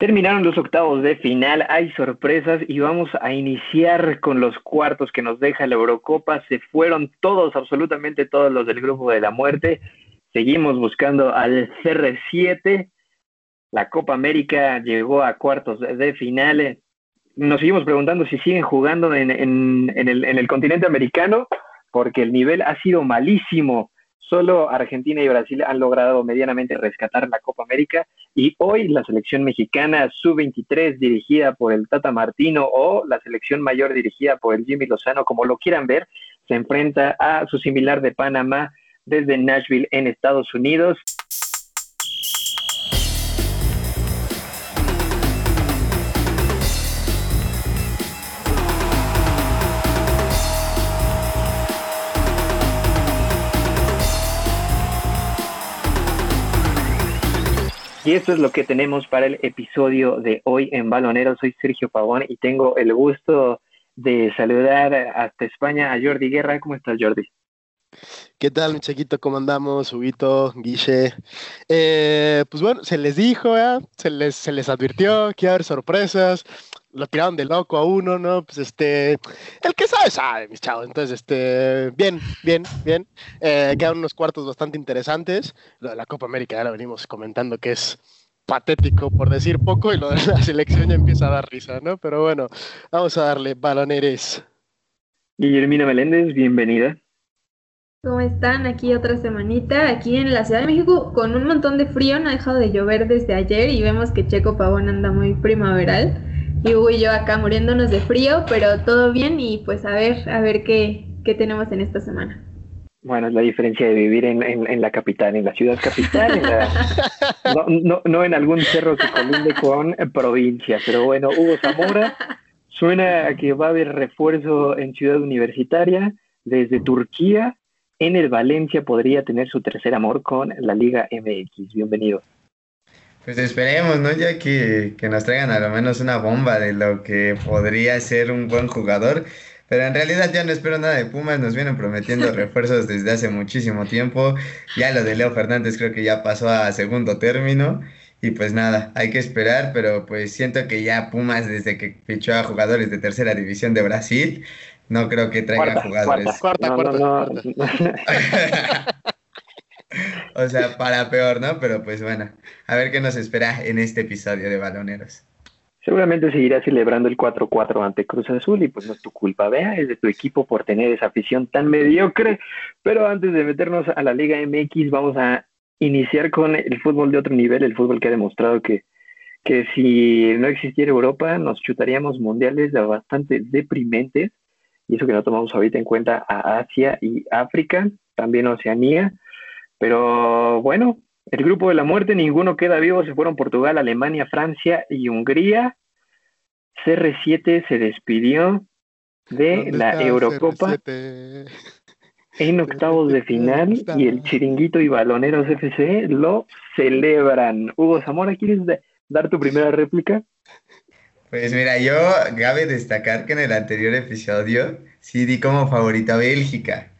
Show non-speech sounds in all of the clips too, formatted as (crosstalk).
Terminaron los octavos de final, hay sorpresas y vamos a iniciar con los cuartos que nos deja la Eurocopa. Se fueron todos, absolutamente todos los del grupo de la muerte. Seguimos buscando al CR7. La Copa América llegó a cuartos de final. Nos seguimos preguntando si siguen jugando en, en el continente americano, porque el nivel ha sido malísimo. Solo Argentina y Brasil han logrado medianamente rescatar la Copa América y hoy la selección mexicana sub-23 dirigida por el Tata Martino o la selección mayor dirigida por el Jimmy Lozano, como lo quieran ver, se enfrenta a su similar de Panamá desde Nashville en Estados Unidos. Y esto es lo que tenemos para el episodio de hoy en Balonero. Soy Sergio Pavón y tengo el gusto de saludar hasta España a Jordi Guerra. ¿Cómo estás, Jordi? ¿Qué tal, mi chiquito? ¿Cómo andamos? Huguito, Guille. Eh, pues bueno, se les dijo, ¿eh? se, les, se les advirtió que iba a haber sorpresas lo tiraron de loco a uno, ¿no? Pues este, el que sabe, sabe, mis chavos. Entonces, este, bien, bien, bien. Eh, quedan unos cuartos bastante interesantes. Lo de la Copa América ya lo venimos comentando que es patético por decir poco y lo de la selección ya empieza a dar risa, ¿no? Pero bueno, vamos a darle baloneres. Guillermina Meléndez, bienvenida. ¿Cómo están? Aquí otra semanita, aquí en la Ciudad de México, con un montón de frío, no ha dejado de llover desde ayer y vemos que Checo Pavón anda muy primaveral y Hugo y yo acá muriéndonos de frío, pero todo bien y pues a ver, a ver qué, qué tenemos en esta semana. Bueno, es la diferencia de vivir en, en, la capital, en la ciudad capital, (laughs) no, no, no, en algún cerro que colinde con provincia. Pero bueno, Hugo Zamora, suena a que va a haber refuerzo en Ciudad Universitaria desde Turquía. En el Valencia podría tener su tercer amor con la Liga MX. Bienvenido. Pues esperemos, ¿no? Ya que, nos traigan a lo menos una bomba de lo que podría ser un buen jugador. Pero en realidad ya no espero nada de Pumas, nos vienen prometiendo (laughs) refuerzos desde hace muchísimo tiempo. Ya lo de Leo Fernández creo que ya pasó a segundo término. Y pues nada, hay que esperar, pero pues siento que ya Pumas desde que fichó a jugadores de tercera división de Brasil, no creo que traiga jugadores. Cuarta, cuarta, (laughs) (laughs) o sea, para peor, ¿no? Pero pues bueno, a ver qué nos espera en este episodio de Baloneros. Seguramente seguirá celebrando el 4-4 ante Cruz Azul y pues no es tu culpa, vea, es de tu equipo por tener esa afición tan mediocre. Pero antes de meternos a la Liga MX, vamos a iniciar con el fútbol de otro nivel, el fútbol que ha demostrado que, que si no existiera Europa nos chutaríamos mundiales bastante deprimentes y eso que no tomamos ahorita en cuenta a Asia y África, también Oceanía pero bueno, el grupo de la muerte, ninguno queda vivo, se fueron Portugal, Alemania, Francia y Hungría. CR7 se despidió de la Eurocopa (laughs) en octavos de (laughs) final y el Chiringuito y Baloneros FC lo celebran. Hugo Zamora, ¿quieres dar tu primera réplica? Pues mira, yo cabe destacar que en el anterior episodio sí di como favorita Bélgica.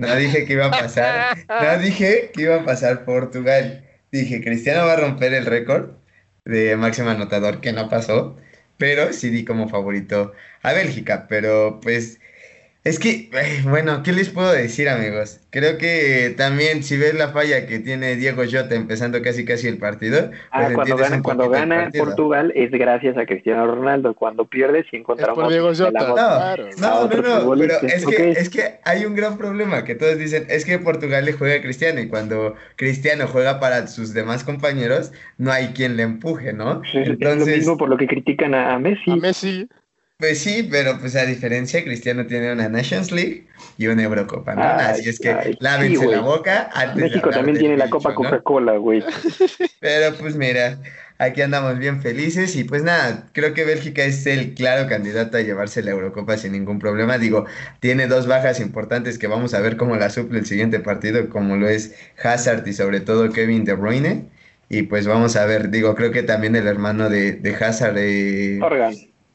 No dije que iba a pasar. No (laughs) dije que iba a pasar Portugal. Dije, Cristiano va a romper el récord de máximo anotador, que no pasó. Pero sí di como favorito a Bélgica. Pero pues es que, bueno, ¿qué les puedo decir, amigos? Creo que también si ves la falla que tiene Diego Jota empezando casi casi el partido. Ah, pues cuando gana, cuando gana Portugal es gracias a Cristiano Ronaldo. Cuando pierde, si encontramos. Diego Jota. No, no, no, pero es que, es que hay un gran problema que todos dicen: es que Portugal le juega a Cristiano y cuando Cristiano juega para sus demás compañeros, no hay quien le empuje, ¿no? Entonces, es lo mismo por lo que critican a Messi. A Messi. Pues sí, pero pues a diferencia, Cristiano tiene una Nations League y una Eurocopa, ¿no? Así es que lávense la boca antes México también tiene la Copa Coca-Cola, güey. (laughs) Pero pues mira, aquí andamos bien felices y pues nada, creo que Bélgica es el claro candidato a llevarse la Eurocopa sin ningún problema. Digo, tiene dos bajas importantes que vamos a ver cómo la suple el siguiente partido, como lo es Hazard y sobre todo Kevin De Bruyne. Y pues vamos a ver, digo, creo que también el hermano de, de Hazard... Eh,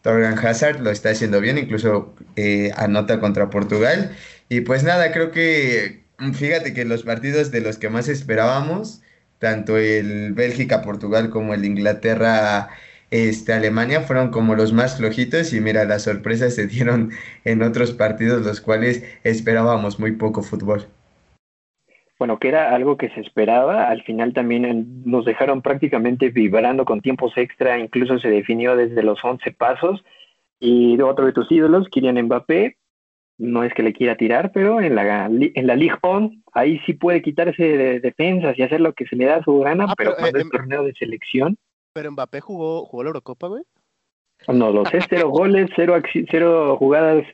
Torgan Hazard lo está haciendo bien, incluso eh, anota contra Portugal. Y pues nada, creo que mm, fíjate que los partidos de los que más esperábamos, tanto el Bélgica-Portugal como el Inglaterra este, Alemania fueron como los más flojitos y mira, las sorpresas se dieron en otros partidos los cuales esperábamos muy poco fútbol. Bueno, que era algo que se esperaba, al final también nos dejaron prácticamente vibrando con tiempos extra, incluso se definió desde los 11 pasos y otro de tus ídolos, Kylian Mbappé, no es que le quiera tirar, pero en la, en la Ligue 1, ahí sí puede quitarse de defensas y hacer lo que se le da a su gana, ah, pero, cuando es em, torneo de selección. Pero Mbappé jugó, jugó la Eurocopa, güey. No lo sé, cero goles, cero, cero jugadas.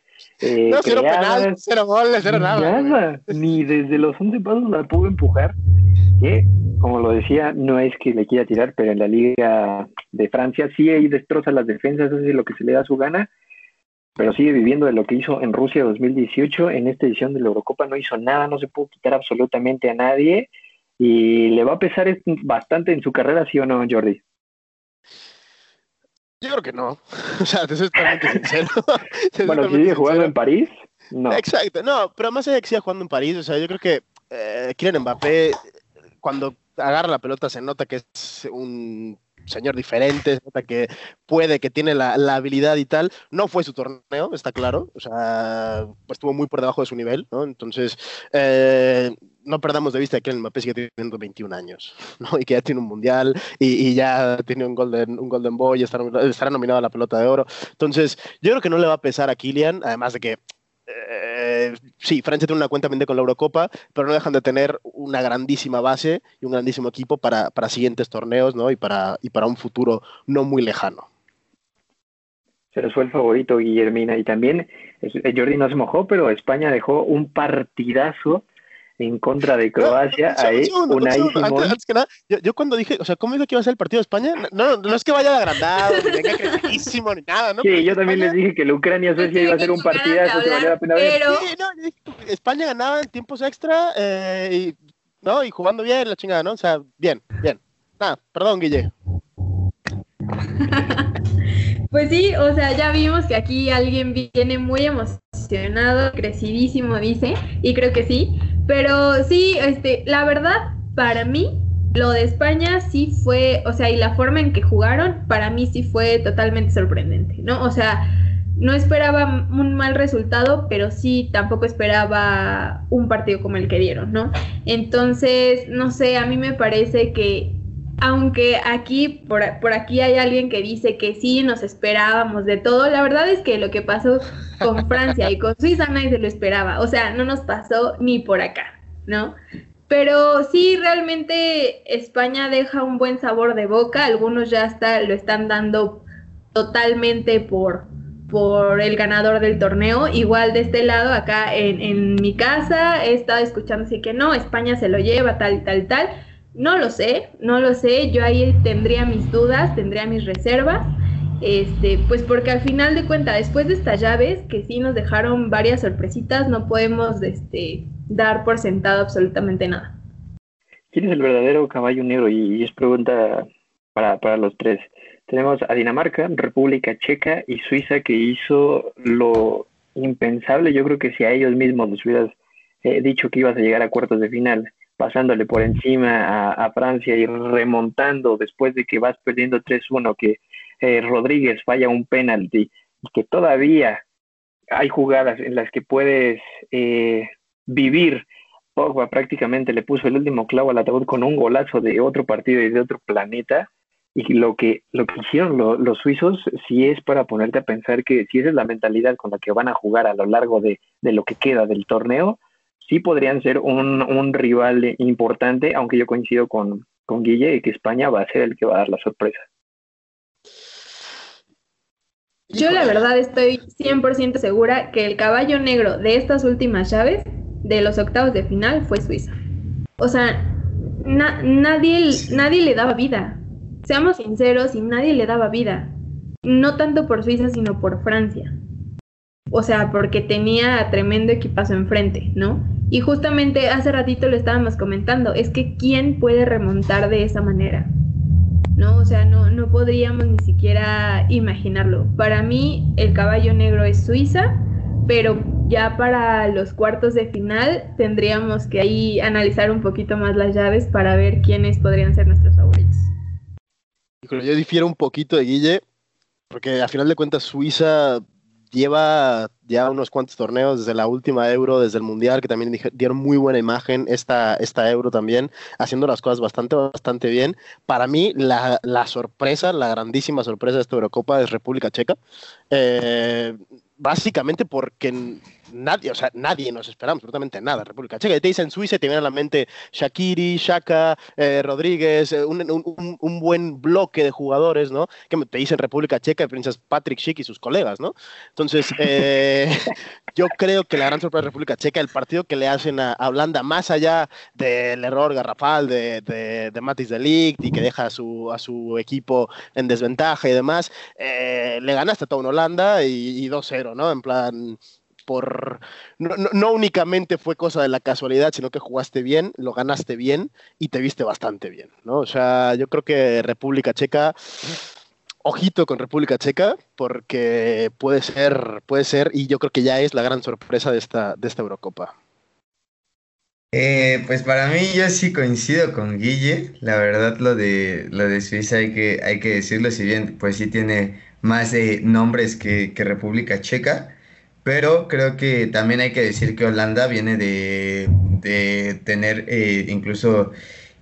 Eh, no, cero penal, cero goles, cero nada. Nada, ni desde los 11 pasos la pudo empujar. Que, como lo decía, no es que le quiera tirar, pero en la Liga de Francia sí ahí destroza las defensas, hace lo que se le da a su gana pero sigue viviendo de lo que hizo en Rusia 2018. En esta edición de la Eurocopa no hizo nada, no se pudo quitar absolutamente a nadie y le va a pesar bastante en su carrera, ¿sí o no, Jordi? Yo creo que no. (laughs) O sea, te soy totalmente sincero. (laughs) bueno, si sigue jugando en París, no. Exacto, no, pero más allá de que siga jugando en París, o sea, yo creo que eh, Kylian Mbappé, cuando agarra la pelota, se nota que es un señor diferente, que puede, que tiene la, habilidad y tal. No fue su torneo, está claro. O sea, estuvo muy por debajo de su nivel, ¿no? Entonces, eh, no perdamos de vista que el Mbappé sigue teniendo 21 años, ¿no? Y que ya tiene un mundial y, ya tiene un Golden, un golden Boy, estará, estará nominado a la pelota de oro. Entonces, yo creo que no le va a pesar a Kylian, además de que eh, sí, Francia tiene una cuenta pendiente con la Eurocopa, pero no dejan de tener una grandísima base y un grandísimo equipo para, para siguientes torneos ¿no? y, para, y para un futuro no muy lejano. Se les fue el favorito Guillermina y también eh, Jordi no se mojó, pero España dejó un partidazo en contra de Croacia. ahí, antes, que nada, yo, cuando dije, o sea, ¿cómo dijo que iba a ser el partido de España? No, no es que vaya de agrandado, ni venga crecidísimo, ni nada, ¿no? Sí, yo también les dije que la Ucrania-Suecia iba a ser un partido que valía la pena ver. Sí, no, España ganaba en tiempos extra, eh, y, ¿no? Y jugando bien, la chingada, ¿no? O sea, bien, bien. Nada, perdón, Guille. (laughs) Pues sí, o sea, ya vimos que aquí alguien viene muy emocionado, crecidísimo, dice, y creo que sí, pero sí, este, la verdad, para mí, lo de España sí fue, o sea, y la forma en que jugaron, para mí sí fue totalmente sorprendente, ¿no? O sea, no esperaba un mal resultado, pero sí tampoco esperaba un partido como el que dieron, ¿no? Entonces, no sé, a mí me parece que aunque aquí, por, por, aquí hay alguien que dice que sí, nos esperábamos de todo, la verdad es que lo que pasó con (laughs) Francia y con Suiza nadie se lo esperaba, o sea, no nos pasó ni por acá, ¿no? Pero sí, realmente España deja un buen sabor de boca, algunos ya lo están dando totalmente por, por el ganador del torneo. Igual de este lado, acá en, en mi casa, he estado escuchando así que no, España se lo lleva, tal, tal, tal no lo sé, no lo sé, yo ahí tendría mis dudas, tendría mis reservas, este, pues porque al final de cuentas, después de estas llaves, que sí nos dejaron varias sorpresitas, no podemos este, dar por sentado absolutamente nada. ¿Quién es el verdadero caballo negro? Y, es pregunta para, para los tres. Tenemos a Dinamarca, República Checa y Suiza que hizo lo impensable. Yo creo que si a ellos mismos les hubieras eh, dicho que ibas a llegar a cuartos de final pasándole por encima a, Francia y remontando después de que vas perdiendo 3-1, que eh, Rodríguez falla un penalti y que todavía hay jugadas en las que puedes eh, vivir. Pogba prácticamente le puso el último clavo al ataúd con un golazo de otro partido y de otro planeta. Y lo que, lo que hicieron los suizos, si es para ponerte a pensar que si esa es la mentalidad con la que van a jugar a lo largo de lo que queda del torneo, sí podrían ser un, rival importante, aunque yo coincido con, con Guille y que España va a ser el que va a dar la sorpresa. Yo la verdad estoy 100% segura que el caballo negro de estas últimas llaves, de los octavos de final, fue Suiza. O sea, nadie, nadie le daba vida. Seamos sinceros, y nadie le daba vida. No tanto por Suiza, sino por Francia. O sea, porque tenía tremendo equipazo enfrente, ¿no? Y justamente hace ratito lo estábamos comentando, es que ¿quién puede remontar de esa manera? ¿No? O sea, no, no podríamos ni siquiera imaginarlo. Para mí el caballo negro es Suiza, pero ya para los cuartos de final tendríamos que ahí analizar un poquito más las llaves para ver quiénes podrían ser nuestros favoritos. Yo difiero un poquito de Guille, porque a final de cuentas Suiza lleva ya unos cuantos torneos desde la última Euro, desde el Mundial, que también dieron muy buena imagen esta, esta Euro también, haciendo las cosas bastante, bastante bien. Para mí, la, la sorpresa, la grandísima sorpresa de esta Eurocopa es República Checa. Eh, básicamente porque nadie, o sea, nadie nos esperamos absolutamente nada. República Checa, te dicen Suiza, te viene a la mente Shakiri, Shaka, eh, Rodríguez, eh, un, un, buen bloque de jugadores, ¿no? Que te dicen República Checa, piensas Patrick Schick y sus colegas, ¿no? Entonces, eh, (laughs) yo creo que la gran sorpresa de República Checa, el partido que le hacen a, Holanda, más allá del error garrafal de, de, de Matis de Ligt y que deja a su, a su equipo en desventaja y demás, le ganaste a todo en Holanda y, y 2-0, ¿no? En plan, por no, no, únicamente fue cosa de la casualidad, sino que jugaste bien, lo ganaste bien y te viste bastante bien, ¿no? O sea, yo creo que República Checa, ojito con República Checa, porque puede ser, puede ser, y yo creo que ya es la gran sorpresa de esta, de esta Eurocopa. Eh, pues para mí yo sí coincido con Guille, la verdad lo de lo de Suiza hay que, hay que decirlo, si bien pues sí tiene más de nombres que, que República Checa, pero creo que también hay que decir que Holanda viene de, tener eh, incluso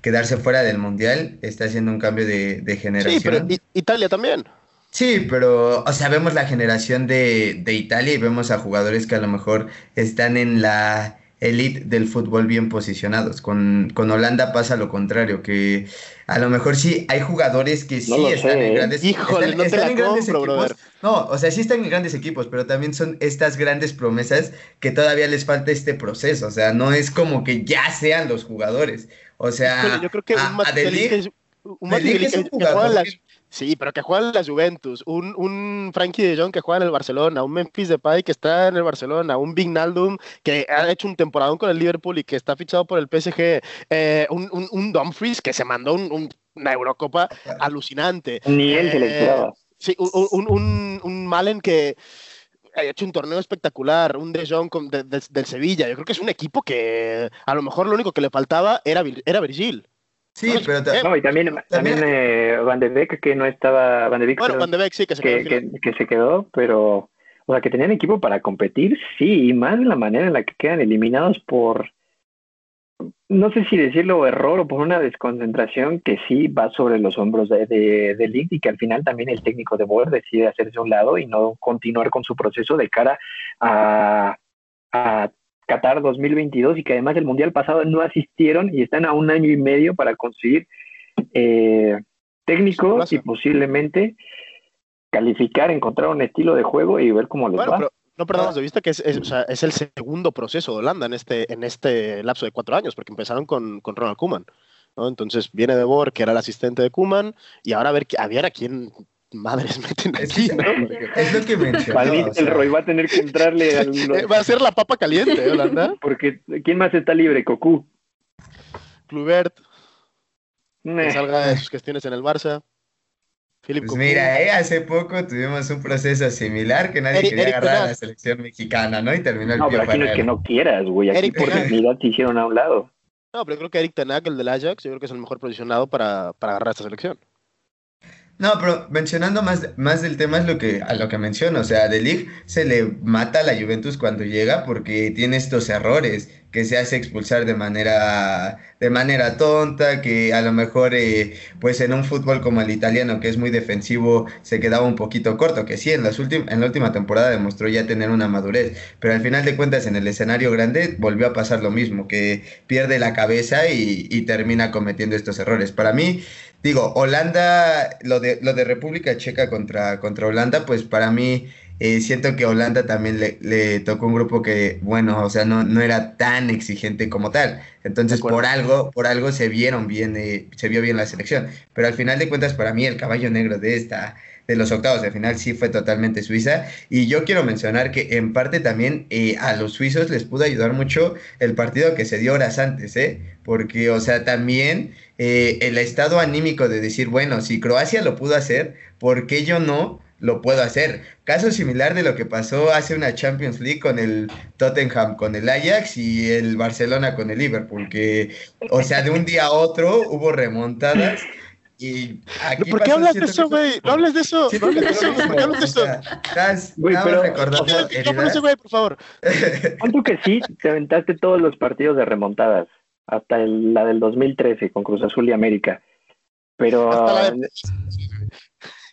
quedarse fuera del Mundial, está haciendo un cambio de, generación. Sí, pero Italia también. Sí, pero, o sea, vemos la generación de, de Italia y vemos a jugadores que a lo mejor están en la elite del fútbol bien posicionados. Con, con, Holanda pasa lo contrario, que a lo mejor sí hay jugadores que sí están en ¿eh? grandes, Híjole, no están en grandes equipos. No, o sea, sí están en grandes equipos, pero también son estas grandes promesas que todavía les falta este proceso. O sea, no es como que ya sean los jugadores. O sea, yo creo que un un es un jugador Sí, pero que juega en la Juventus, un, un Frankie de Jong que juega en el Barcelona, un Memphis Depay que está en el Barcelona, un Vignaldum que ha hecho un temporadón con el Liverpool y que está fichado por el PSG, eh, un, un, un, Dumfries que se mandó un, una Eurocopa alucinante. Ni él se le eh, esperaba. Sí, un, un, un Malen que ha hecho un torneo espectacular, un De Jong del Sevilla. Yo creo que es un equipo que a lo mejor lo único que le faltaba era, era Virgil. Sí, pero no, y también, también, eh, Van de Beek, que no estaba. Van de Beek, bueno, Van de Beek sí, que se quedó. Que, que, se quedó, pero. O sea, que tenían equipo para competir, sí, y más la manera en la que quedan eliminados por. No sé si decirlo error o por una desconcentración que sí va sobre los hombros de, de, de League y que al final también el técnico de Boer decide hacerse a un lado y no continuar con su proceso de cara a, a Qatar 2022 y que además el Mundial pasado no asistieron y están a un año y medio para conseguir eh, técnicos y posiblemente calificar, encontrar un estilo de juego y ver cómo les va. no perdamos de vista que es, el segundo proceso de Holanda en este, en este lapso de cuatro años, porque empezaron con, Ronald Koeman. Entonces viene de Boer, que era el asistente de Koeman, y ahora a ver, a ver a quién madres meten aquí, es, ¿no? Es lo que mencionaba. el Roy va a tener que entrarle al... (laughs) Va a ser la papa caliente, ¿eh, Holanda? Porque ¿quién más está libre? Cocu. Clubert. Que salga de sus cuestiones en el Barça. Philip pues mira, eh, hace poco tuvimos un proceso similar que nadie quería agarrar a la selección mexicana, ¿no? Y terminó el No, pero aquí no es que no quieras, güey. Aquí por dignidad te hicieron a un lado. No, pero creo que Eric Tenac, el del Ajax, yo creo que es el mejor posicionado para, para agarrar a esta selección. No, pero mencionando más, más del tema es lo que, a lo que menciono. O sea, De Ligt se le mata a la Juventus cuando llega porque tiene estos errores, que se hace expulsar de manera, de manera tonta, que a lo mejor eh, pues en un fútbol como el italiano, que es muy defensivo, se quedaba un poquito corto, que sí, en, las en la última temporada demostró ya tener una madurez, pero al final de cuentas en el escenario grande volvió a pasar lo mismo, que pierde la cabeza y, y termina cometiendo estos errores. Para mí digo, Holanda, lo de, lo de República Checa contra, contra Holanda, pues para mí eh, siento que Holanda también le, le, tocó un grupo que, bueno, o sea, no, no era tan exigente como tal. Entonces, por algo, por algo se vieron bien, eh, se vio bien la selección. Pero al final de cuentas, para mí, el caballo negro de esta, de los octavos de final sí fue totalmente Suiza. Y yo quiero mencionar que en parte también eh, a los suizos les pudo ayudar mucho el partido que se dio horas antes, ¿eh? Porque, o sea, también el estado anímico de decir, bueno, si Croacia lo pudo hacer, ¿por qué yo no? lo puedo hacer. Caso similar de lo que pasó hace una Champions League con el Tottenham, con el Ajax y el Barcelona con el Liverpool, que, o sea, de un día a otro hubo remontadas Y aquí ¿Por qué hablas de eso, güey? No hables de eso. No hables de pero eso. lo ¿Por qué hablas de eso? Estás Güey, pero, recordando por heridas. ese güey, por favor. (laughs) Tanto que sí, te aventaste todos los partidos de remontadas, hasta el- la del 2013 con Cruz Azul y América. Pero Hasta la de-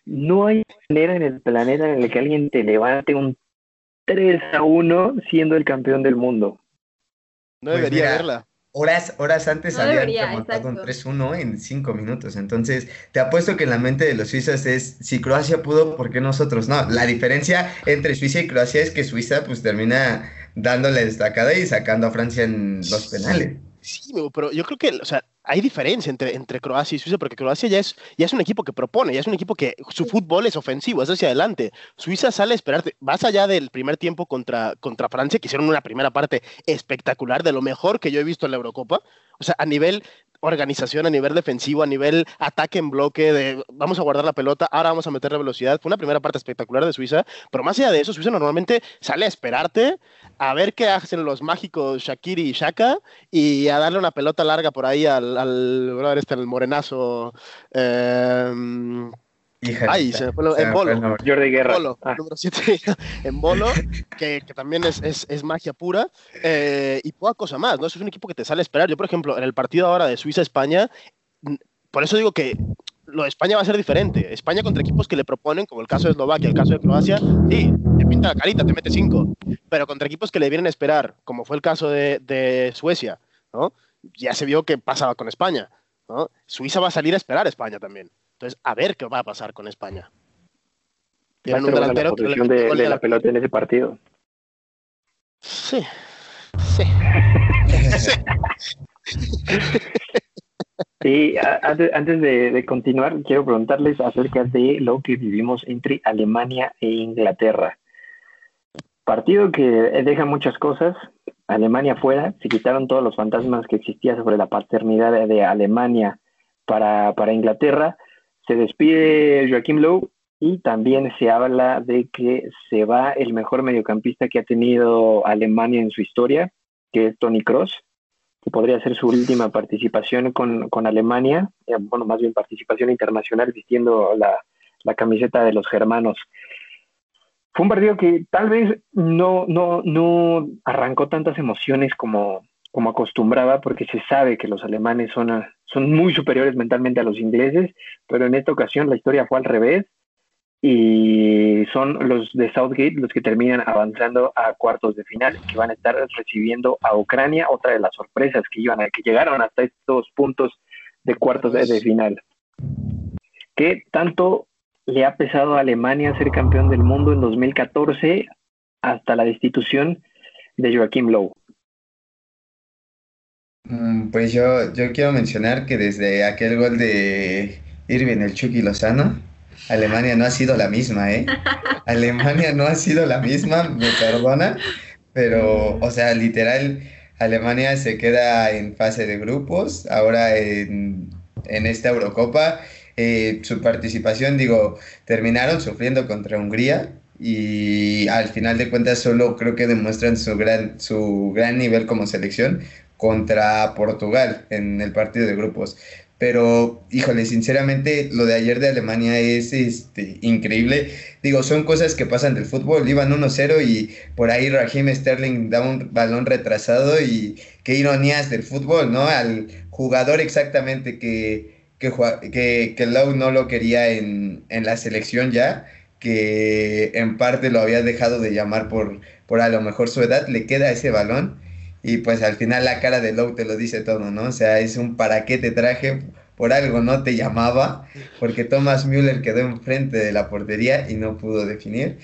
no hay manera en el planeta en el que alguien te levante un 3 a 1 siendo el campeón del mundo. No Pues debería mira, verla. Horas, horas antes No habían debería, remontado un exacto. 3-1 en 5 minutos. Entonces, te apuesto que en la mente de los suizos es, si Croacia pudo, ¿por qué nosotros no? La diferencia entre Suiza y Croacia es que Suiza pues termina dándole destacada y sacando a Francia en los penales. Sí, pero yo creo que, o sea, hay diferencia entre, entre Croacia y Suiza, porque Croacia ya es, ya es un equipo que propone, ya es un equipo que su fútbol es ofensivo, es hacia adelante. Suiza sale a esperarte, más allá del primer tiempo contra, contra Francia, que hicieron una primera parte espectacular, de lo mejor que yo he visto en la Eurocopa. O sea, a nivel organización, a nivel defensivo, a nivel ataque en bloque, de vamos a guardar la pelota, ahora vamos a meterle velocidad. Fue una primera parte espectacular de Suiza, pero más allá de eso, Suiza normalmente sale a esperarte, a ver qué hacen los mágicos Shakiri y Shaka y a darle una pelota larga por ahí al, al este, el morenazo. eh, Ay, se me fue se en me bolo. Jordi Guerra. Bolo, Ah, número 7 (laughs) en Bolo, que, que también es, es- es magia pura, eh, y poca cosa más, ¿no? Eso es un equipo que te sale a esperar. Yo, por ejemplo, en el partido ahora de Suiza-España, por eso digo que lo de España va a ser diferente. España contra equipos que le proponen, como el caso de Eslovaquia, el caso de Croacia, sí, te pinta la carita, te mete cinco, pero contra equipos que le vienen a esperar, como fue el caso de, de Suecia, ¿no? Ya se vio que pasaba con España, ¿no? Suiza va a salir a esperar a España también. Entonces, a ver qué va a pasar con España. Tienen un buena la delantero que le posición de, de la pelota en ese partido. Sí, sí. (laughs) Sí, antes, antes de, de continuar, quiero preguntarles acerca de lo que vivimos entre Alemania e Inglaterra. Partido que deja muchas cosas. Alemania fuera, se quitaron todos los fantasmas que existían sobre la paternidad de, de Alemania para, para Inglaterra. Se despide Joachim Low y también se habla de que se va el mejor mediocampista que ha tenido Alemania en su historia, que es Tony Cross que podría ser su última participación con, con Alemania, eh, bueno, más bien participación internacional vistiendo la, la camiseta de los germanos. Fue un partido que tal vez no, no, no arrancó tantas emociones como, como acostumbraba, porque se sabe que los alemanes son, a- son muy superiores mentalmente a los ingleses, pero en esta ocasión la historia fue al revés y son los de Southgate los que terminan avanzando a cuartos de final, que van a estar recibiendo a Ucrania, otra de las sorpresas que iban a, que llegaron hasta estos puntos de cuartos de, final. ¿Qué tanto le ha pesado a Alemania ser campeón del mundo en 2014 hasta la destitución de Joachim Low? Mm, Pues yo, yo quiero mencionar que desde aquel gol de Irving el Chucky Lozano, Alemania no ha sido la misma, ¿eh? (laughs) Alemania no ha sido la misma, me perdona, pero, o sea, literal, Alemania se queda en fase de grupos, ahora en, en esta Eurocopa, eh, su participación, digo, terminaron sufriendo contra Hungría y al final de cuentas solo creo que demuestran su gran, su gran nivel como selección contra Portugal en el partido de grupos. Pero, híjole, sinceramente, lo de ayer de Alemania es este, increíble. Digo, son cosas que pasan del fútbol. Iban 1-0 y por ahí Raheem Sterling da un balón retrasado y qué ironías del fútbol, ¿no? Al jugador exactamente que, que, que, que Lowe no lo quería en, en la selección ya, que en parte lo había dejado de llamar por, por a lo mejor su edad, le queda ese balón y pues al final la cara de Lowe te lo dice todo, ¿no? O sea, es un para qué te traje, por algo no te llamaba, porque Thomas Müller quedó enfrente de la portería y no pudo definir.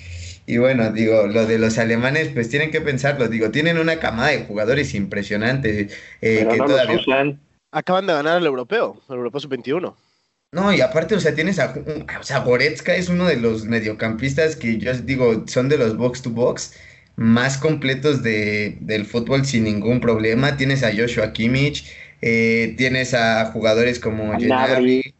Y bueno, digo, lo de los alemanes, pues tienen que pensarlo, digo, tienen una camada de jugadores impresionante eh, Pero que no todavía... usan. Acaban de ganar el europeo, el europeo sub-21. No, y aparte, o sea, tienes a, o sea, Goretzka es uno de los mediocampistas que yo digo, son de los box to box más completos de, del fútbol sin ningún problema. Tienes a Joshua Kimmich, eh, tienes a jugadores como A Gnabry,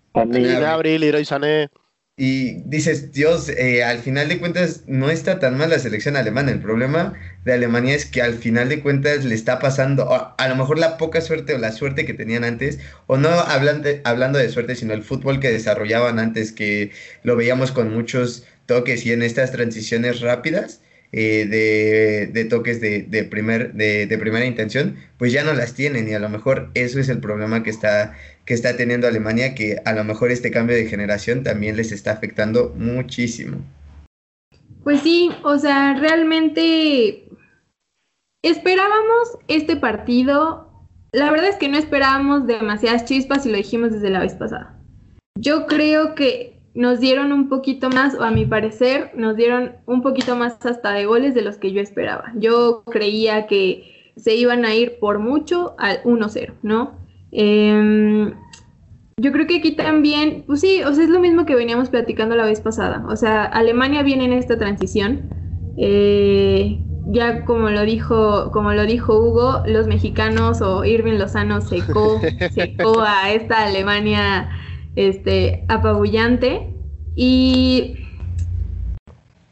Leroy Sané. y dices, Dios, eh, al final de cuentas no está tan mal la selección alemana. El problema de Alemania es que al final de cuentas le está pasando, a, lo mejor la poca suerte o la suerte que tenían antes, o no hablando, hablando de suerte, sino el fútbol que desarrollaban antes, que lo veíamos con muchos toques y en estas transiciones rápidas. Eh, de, de, toques de, de primer, de, de, primera intención, pues ya no las tienen y a lo mejor eso es el problema que está que está teniendo Alemania, que a lo mejor este cambio de generación también les está afectando muchísimo. Pues sí, o sea, realmente esperábamos este partido. La verdad es que no esperábamos demasiadas chispas y lo dijimos desde la vez pasada. Yo creo que nos dieron un poquito más, o a mi parecer, nos dieron un poquito más hasta de goles de los que yo esperaba. Yo creía que se iban a ir por mucho al 1-0, ¿no? Em, yo creo que aquí también, pues sí, o sea, es lo mismo que veníamos platicando la vez pasada. O sea, Alemania viene en esta transición. Eh, ya como lo dijo, como lo dijo Hugo, los mexicanos o Irving Lozano secó, (laughs) secó a esta Alemania este, apabullante. Y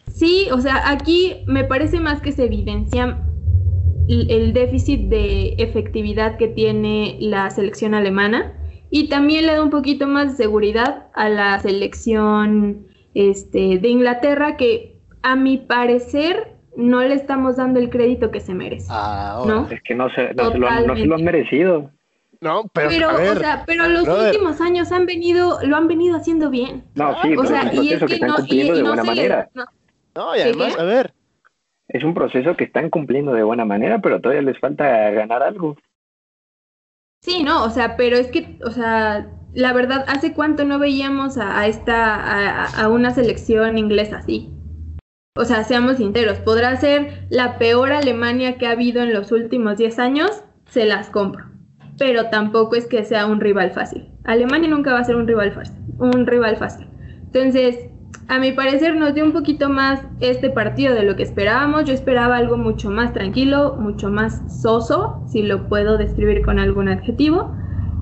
sí, o sea, aquí me parece más que se evidencia el déficit de efectividad que tiene la selección alemana y también le da un poquito más de seguridad a la selección este, de Inglaterra que a mi parecer no le estamos dando el crédito que se merece. Ah, ¿no? Es que no se, no, lo, han merecido. No, pero, pero, o sea, pero los últimos años han venido, lo han venido haciendo bien. No, sí, o sea, y es que, están cumpliendo de buena manera. No, y además, a ver, es un proceso que están cumpliendo de buena manera, pero todavía les falta ganar algo. Sí, no, o sea, pero es que, o sea, la verdad, ¿hace cuánto no veíamos a, esta, a, una selección inglesa así? O sea, seamos sinceros, podrá ser la peor Alemania que ha habido en los últimos 10 años, se las compro. Pero tampoco es que sea un rival fácil. Alemania nunca va a ser un rival fácil. Un rival fácil. Entonces, a mi parecer nos dio un poquito más este partido de lo que esperábamos. Yo esperaba algo mucho más tranquilo, mucho más soso, si lo puedo describir con algún adjetivo.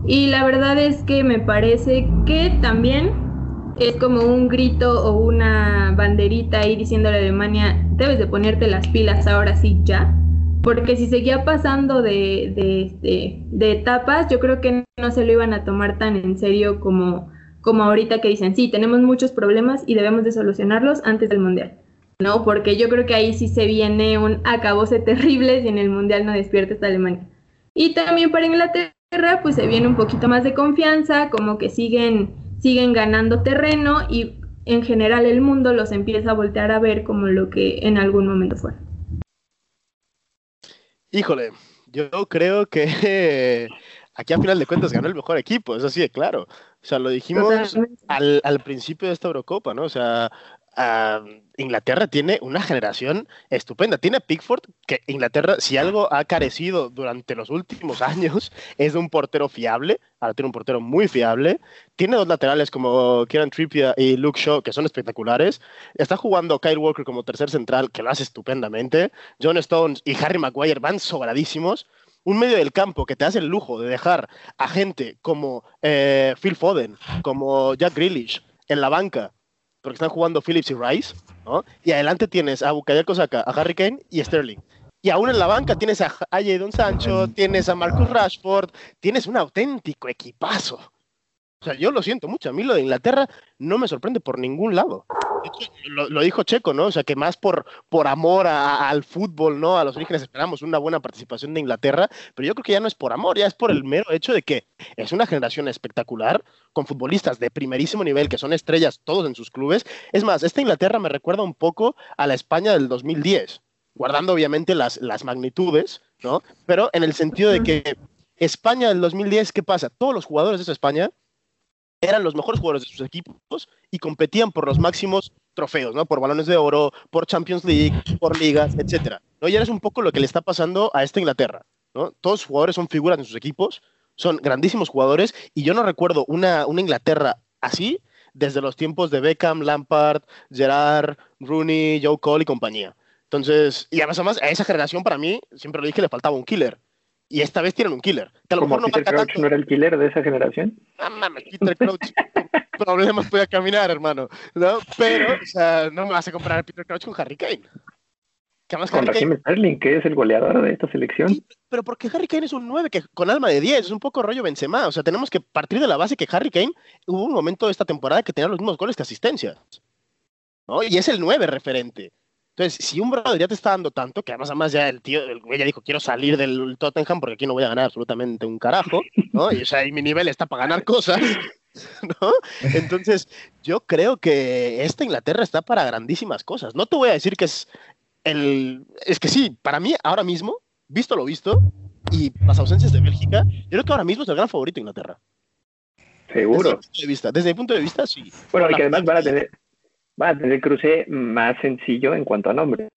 Y la verdad es que me parece que también es como un grito o una banderita ahí diciendo a Alemania, debes de ponerte las pilas ahora sí ya. Porque si seguía pasando de, de, de etapas, yo creo que no se lo iban a tomar tan en serio como como ahorita que dicen, sí, tenemos muchos problemas y debemos de solucionarlos antes del Mundial, ¿no? Porque yo creo que ahí sí se viene un acabose (laughs) terrible si en el Mundial no despierta esta Alemania. Y también para Inglaterra, pues se viene un poquito más de confianza, como que siguen, siguen ganando terreno y en general el mundo los empieza a voltear a ver como lo que en algún momento fue. Híjole, yo creo que (laughs) aquí a final de cuentas ganó el mejor equipo, eso sí de claro. O sea, lo dijimos al, al, principio de esta Eurocopa, ¿no? O sea, Inglaterra tiene una generación estupenda. Tiene Pickford, que Inglaterra, si algo ha carecido durante los últimos años, (laughs) es de un portero fiable. Ahora tiene un portero muy fiable. Tiene dos laterales como Kieran Trippier y Luke Shaw, que son espectaculares. Está jugando Kyle Walker como tercer central, que lo hace estupendamente. John Stones y Harry Maguire van sobradísimos un medio del campo que te hace el lujo de dejar a gente como eh, Phil Foden, como Jack Grealish en la banca, porque están jugando Phillips y Rice, ¿no? Y adelante tienes a Bukayo Kosaka, a Harry Kane y Sterling. Y aún en la banca tienes a, a Jadon Sancho, tienes a Marcus Rashford, tienes un auténtico equipazo. O sea, yo lo siento mucho. A mí lo de Inglaterra no me sorprende por ningún lado. lo, dijo Checo, ¿no? O sea, que más por, por amor al fútbol, ¿no? A los orígenes esperamos una buena participación de Inglaterra, pero yo creo que ya no es por amor, ya es por el mero hecho de que es una generación espectacular, con futbolistas de primerísimo nivel, que son estrellas todos en sus clubes. Es más, esta Inglaterra me recuerda un poco a la España del 2010, guardando obviamente las, las magnitudes, ¿no? Pero en el sentido de que España del 2010, ¿qué pasa? Todos los jugadores de esa España eran los mejores jugadores de sus equipos y competían por los máximos trofeos, ¿no? Por balones de oro, por Champions League, por ligas, etcétera. ¿no? Y ahora es un poco lo que le está pasando a esta Inglaterra, ¿no? Todos los jugadores son figuras en sus equipos, son grandísimos jugadores y yo no recuerdo una, una Inglaterra así desde los tiempos de Beckham, Lampard, Gerard, Rooney, Joe Cole y compañía. Entonces, y además, además a esa generación para mí, siempre lo dije, le faltaba un killer. Y esta vez tienen un killer. Que a lo Como mejor no Peter Crouch tanto. no era el killer de esa generación. Ah, mames, Peter Crouch, problemas podía caminar, hermano. ¿no? Pero, o sea, no me vas a comparar a Peter Crouch con Harry Kane. Que además Con Harry Kane, Sterling, que es el goleador de esta selección. Sí, pero porque Harry Kane es un 9 que con alma de 10, es un poco rollo Benzema. O sea, tenemos que partir de la base que Harry Kane hubo un momento de esta temporada que tenía los mismos goles que asistencias. ¿no? Y es el 9 referente. Entonces, si un brother ya te está dando tanto, que además, además ya el tío, el güey ya dijo, quiero salir del Tottenham porque aquí no voy a ganar absolutamente un carajo, ¿no? Y, o sea, y mi nivel está para ganar cosas, (laughs) ¿no? Entonces, yo creo que esta Inglaterra está para grandísimas cosas. No te voy a decir que es el... Es que sí, para mí, ahora mismo, visto lo visto, y las ausencias de Bélgica, yo creo que ahora mismo es el gran favorito de Inglaterra. Desde mi Seguro. punto de vista, desde mi punto de vista, sí. Bueno, y que además van a tener, van a tener cruce más sencillo en cuanto a nombre.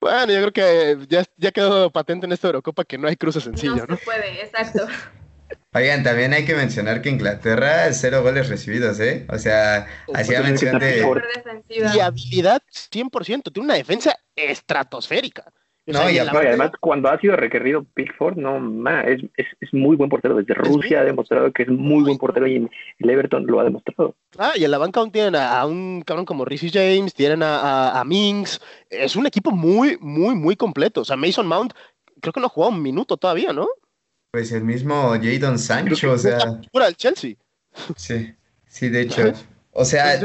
Bueno, yo creo que ya, ya quedó patente en esta Eurocopa que no hay cruce sencillo, no ¿no? se puede, exacto. (laughs) Oigan, también hay que mencionar que Inglaterra, cero goles recibidos, ¿eh? O sea, hacía mención de... Y habilidad 100%, tiene una defensa estratosférica. No, y No, y además, cuando ha sido requerido Pickford, no más, es, es, es muy buen portero. Desde Rusia ha demostrado que es muy buen portero y en el Everton lo ha demostrado. Ah, y en la banca aún tienen a, a un cabrón como Reece James, tienen a, a, a Minks. Es un equipo muy, muy, muy completo. O sea, Mason Mount, creo que no ha jugado un minuto todavía, ¿no? Pues el mismo Jadon Sancho, o sea... Pura del Chelsea. Sí, sí, de hecho. O sea,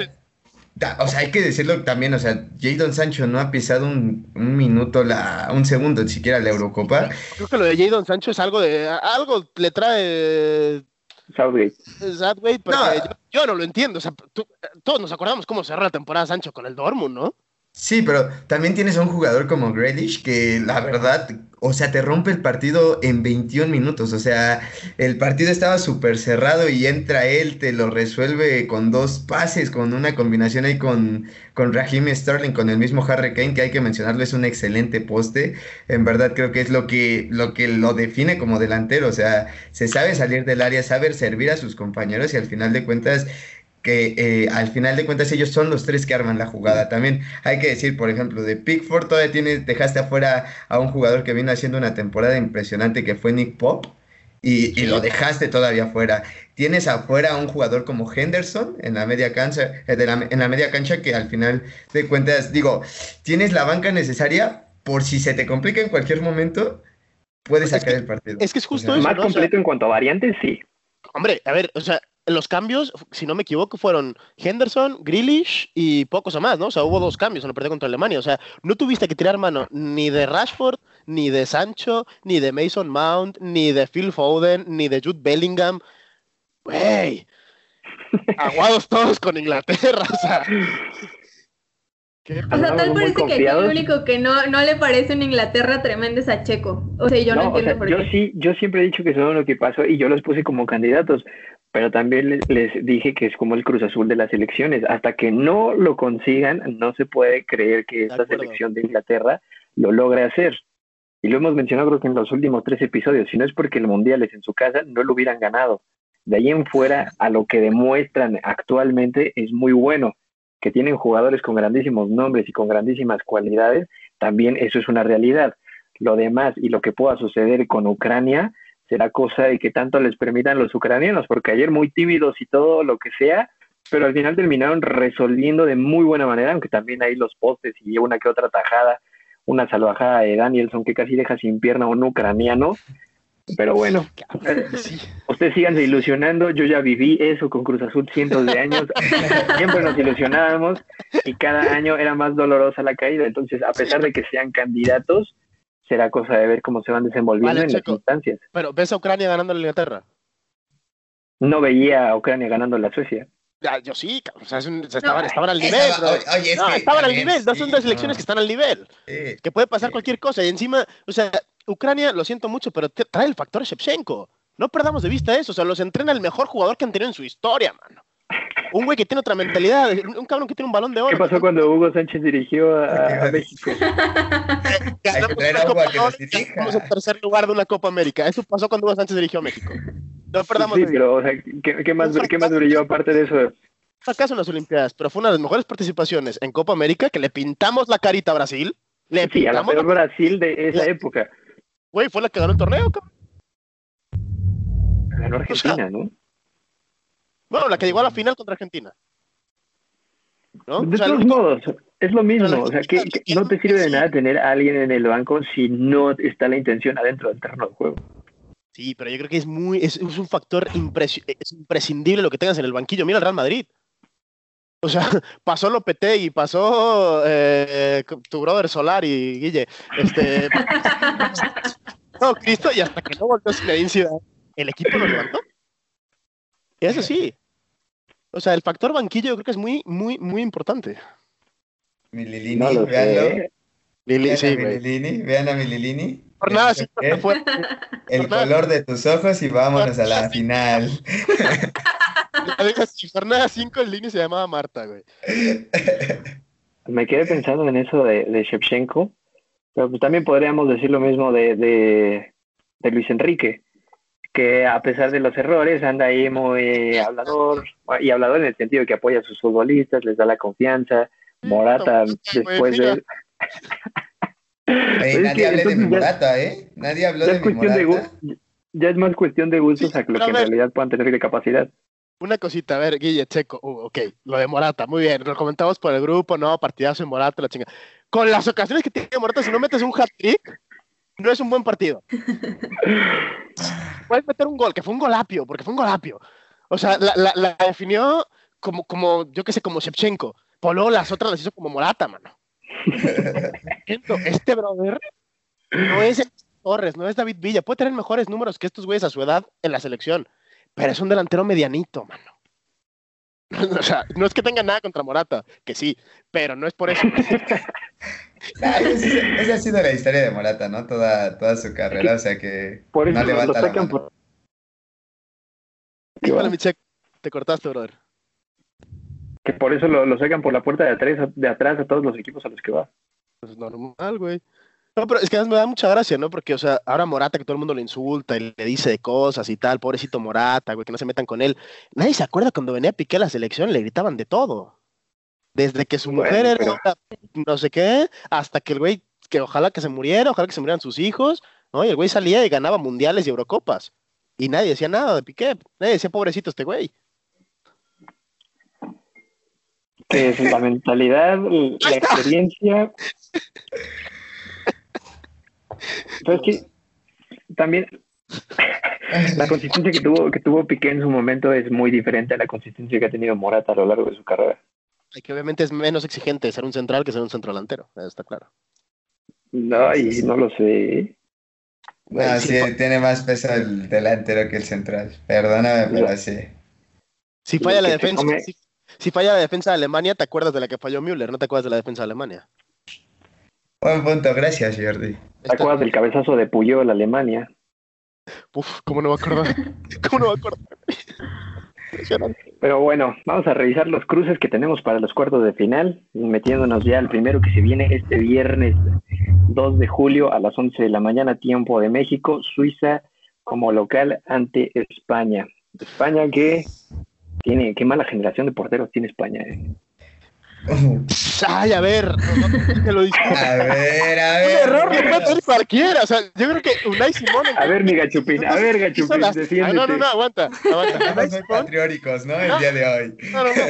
o sea, hay que decirlo también, o sea, Jadon Sancho no ha pisado un, un minuto, la, un segundo ni siquiera la Eurocopa. Creo que lo de Jadon Sancho es algo de. Algo le trae Southgate. Sadway, pero No. yo, yo no lo entiendo. O sea, tú- todos nos acordamos cómo cerró la temporada Sancho con el Dortmund, ¿no? Sí, pero también tienes a un jugador como Grealish que la verdad, o sea, te rompe el partido en 21 minutos. O sea, el partido estaba súper cerrado y entra él, te lo resuelve con dos pases, con una combinación ahí con, con Raheem Sterling, con el mismo Harry Kane, que hay que mencionarlo, es un excelente poste. En verdad creo que es lo que, lo que lo define como delantero. O sea, se sabe salir del área, saber servir a sus compañeros y al final de cuentas que eh, al final de cuentas ellos son los tres que arman la jugada. También hay que decir, por ejemplo, de Pickford todavía tienes, dejaste afuera a un jugador que vino haciendo una temporada impresionante que fue Nick Pop y, y lo dejaste todavía afuera. Tienes afuera a un jugador como Henderson en la media cancha, eh, de la- en la media cancha que al final de cuentas, digo, tienes la banca necesaria por si se te complica en cualquier momento, puedes Pues es sacar que- el partido. es que es justo O sea, eso. Más ¿no? O sea- completo en cuanto a variantes, sí. Hombre, a ver, o sea, los cambios, si no me equivoco, fueron Henderson, Grealish y pocos más, ¿no? O sea, hubo dos cambios en el partido contra Alemania. O sea, no tuviste que tirar mano ni de Rashford, ni de Sancho, ni de Mason Mount, ni de Phil Foden, ni de Jude Bellingham. Güey, (laughs) aguados todos con Inglaterra, o sea. ¿Qué O sea, tal parece que aquí el único que no, no le parece en Inglaterra tremendo es a Checo. O sea, yo no, No, o entiendo sea, por yo qué. sí, yo siempre he dicho que son lo que pasó y yo los puse como candidatos, pero también les, dije que es como el Cruz Azul de las elecciones. Hasta que no lo consigan, no se puede creer que esta selección de Inglaterra lo logre hacer. Y lo hemos mencionado creo que en los últimos tres episodios. Si no es porque el Mundial es en su casa, no lo hubieran ganado. De ahí en fuera, a lo que demuestran actualmente es muy bueno. Que tienen jugadores con grandísimos nombres y con grandísimas cualidades, también eso es una realidad. Lo demás y lo que pueda suceder con Ucrania será cosa de que tanto les permitan los ucranianos, porque ayer muy tímidos y todo lo que sea, pero al final terminaron resolviendo de muy buena manera, aunque también hay los postes y una que otra tajada, una salvajada de Danielson que casi deja sin pierna a un ucraniano. Pero bueno, eh, Sí. ustedes síganse ilusionando, yo ya viví eso con Cruz Azul cientos de años, siempre nos ilusionábamos y cada año era más dolorosa la caída, entonces a pesar de que sean candidatos, será cosa de ver cómo se van desenvolviendo Vale, en las Checo. instancias. Pero ves a Ucrania ganando a Inglaterra. No veía a Ucrania ganando la Suecia. Ya, yo sí, o sea, es un- o sea, estaban, No, estaban al nivel. oye, es No, que estaban al nivel, dos son sí, dos selecciones no. que están al nivel. Sí. que puede pasar Sí. cualquier cosa. Y encima, o sea, Ucrania, lo siento mucho, pero trae el factor Shevchenko. No perdamos de vista eso. O sea, los entrena el mejor jugador que han tenido en su historia, mano. Un güey que tiene otra mentalidad, un cabrón que tiene un balón de oro. ¿Qué pasó cuando Hugo Sánchez dirigió a, a (laughs) México? Ganamos que traer una agua Copa que nos Oro y dirija. quedamos en tercer lugar de una Copa América. Eso pasó cuando Hugo Sánchez dirigió a México. No perdamos Sí, pero o sea, ¿qué, qué más, ¿qué más brilló aparte de eso? fracaso en las Olimpiadas, pero fue una de las mejores participaciones en Copa América que le pintamos la carita a Brasil. Le Sí, a la peor la... Brasil de esa La- época. Güey, fue la que ganó el torneo, cabrón. ganó Argentina, ¿no? Bueno, la que llegó a la final contra Argentina. ¿No? De O sea, todos único- modos, es lo mismo. O sea, que, no te sirve de nada tener a alguien en el banco si no está la intención adentro del terreno de juego. Sí, pero yo creo que es muy, es, es un factor impresi- es imprescindible lo que tengas en el banquillo. Mira el Real Madrid. O sea, (laughs) pasó Lopetegui, pasó eh, tu brother Solar y Guille. Este, (laughs) no, Cristo, y hasta que no volvió Zinedine Zidane, el equipo lo levantó. Y eso sí. O sea, el factor banquillo yo creo que es muy, muy, muy importante. Mililini, No lo véanlo. sé. Lili, Vean sí, a güey. Mililini, vean a Mililini. Por nada. El por nada. color de tus ojos y vámonos a la (laughs) final. La jornada 5 en línea y se llamaba Marta, güey. Me quedé pensando en eso de, de Shevchenko, pero pues también podríamos decir lo mismo de, de, de Luis Enrique, que a pesar de los errores anda ahí muy hablador, y hablador en el sentido de que apoya a sus futbolistas, les da la confianza. Morata, Morata, después mira. de... Ey, Es nadie que hable de mi Morata, ¿eh? Nadie habló de mi Morata. ya es más cuestión de gustos Sí, a lo pero que a en realidad puedan tener de capacidad. Una cosita, a ver, Guille, Checo, uh, ok, lo de Morata, muy bien, lo comentamos por el grupo, no, partidazo en Morata, la chinga. Con las ocasiones que tiene Morata, si no metes un hat-trick, no es un buen partido. (laughs) Puedes meter un gol, que fue un golapio, porque fue un golapio. O sea, la, la- la definió como, como, yo qué sé, como Shevchenko, luego las otras las hizo como Morata, mano. (laughs) Este brother no es el Torres, no es David Villa, puede tener mejores números que estos güeyes a su edad en la selección, pero es un delantero medianito, mano. (laughs) O sea, no es que tenga nada contra Morata, que sí, pero no es por eso. Esa, esa ha sido la historia de Morata, ¿no? Toda, toda su carrera, o sea que Por eso no lo, lo levanta la sacan mano. por... Híjole, mi check, te cortaste, brother. que por eso lo, lo sacan por la puerta de atrás, de atrás a todos los equipos a los que va. Pues normal, güey. No, pero es que además me da mucha gracia, ¿no? Porque, o sea, ahora Morata, que todo el mundo le insulta y le dice de cosas y tal, pobrecito Morata, güey, que no se metan con él. Nadie se acuerda cuando venía Piqué a la selección, le gritaban de todo. Desde que su Bueno, mujer era pero- no sé qué, hasta que el güey, que ojalá que se muriera, ojalá que se murieran sus hijos, ¿no? Y el güey salía y ganaba mundiales y Eurocopas. Y nadie decía nada de Piqué, nadie decía pobrecito este güey. Que es la mentalidad, la (laughs) experiencia. Pero es que también (laughs) la consistencia que tuvo, que tuvo Piqué en su momento es muy diferente a la consistencia que ha tenido Morata a lo largo de su carrera. Y que obviamente es menos exigente ser un central que ser un centro delantero, eso está claro. No, y no lo sé. No, Sí, tiene más peso el delantero que el central. Perdóname, pero sí. Si falla la defensa, come- si, si falla la defensa de Alemania, te acuerdas de la que falló Müller, no te acuerdas de la defensa de Alemania. Buen punto, gracias, Jordi. ¿Te acuerdas del cabezazo de Puyol, Alemania? Uf, ¿cómo no me acuerdo? (laughs) ¿Cómo no me acuerdo? Pero bueno, vamos a revisar los cruces que tenemos para los cuartos de final, metiéndonos ya al primero que se viene este viernes 2 de julio a las 11 de la mañana, tiempo de México, Suiza como local ante España. España que tiene, qué mala generación de porteros tiene España. eh. (laughs) Ay, a ver, no, no, te lo discuto. A ver, a Un ver. error lo puede tener cualquiera. O sea, yo creo que Unai Simón. A ver, mi gachupín, a ver, gachupín, las- no, no, no, aguanta. aguanta. Simón- patrióticos, ¿no? El día de hoy. No, no, no.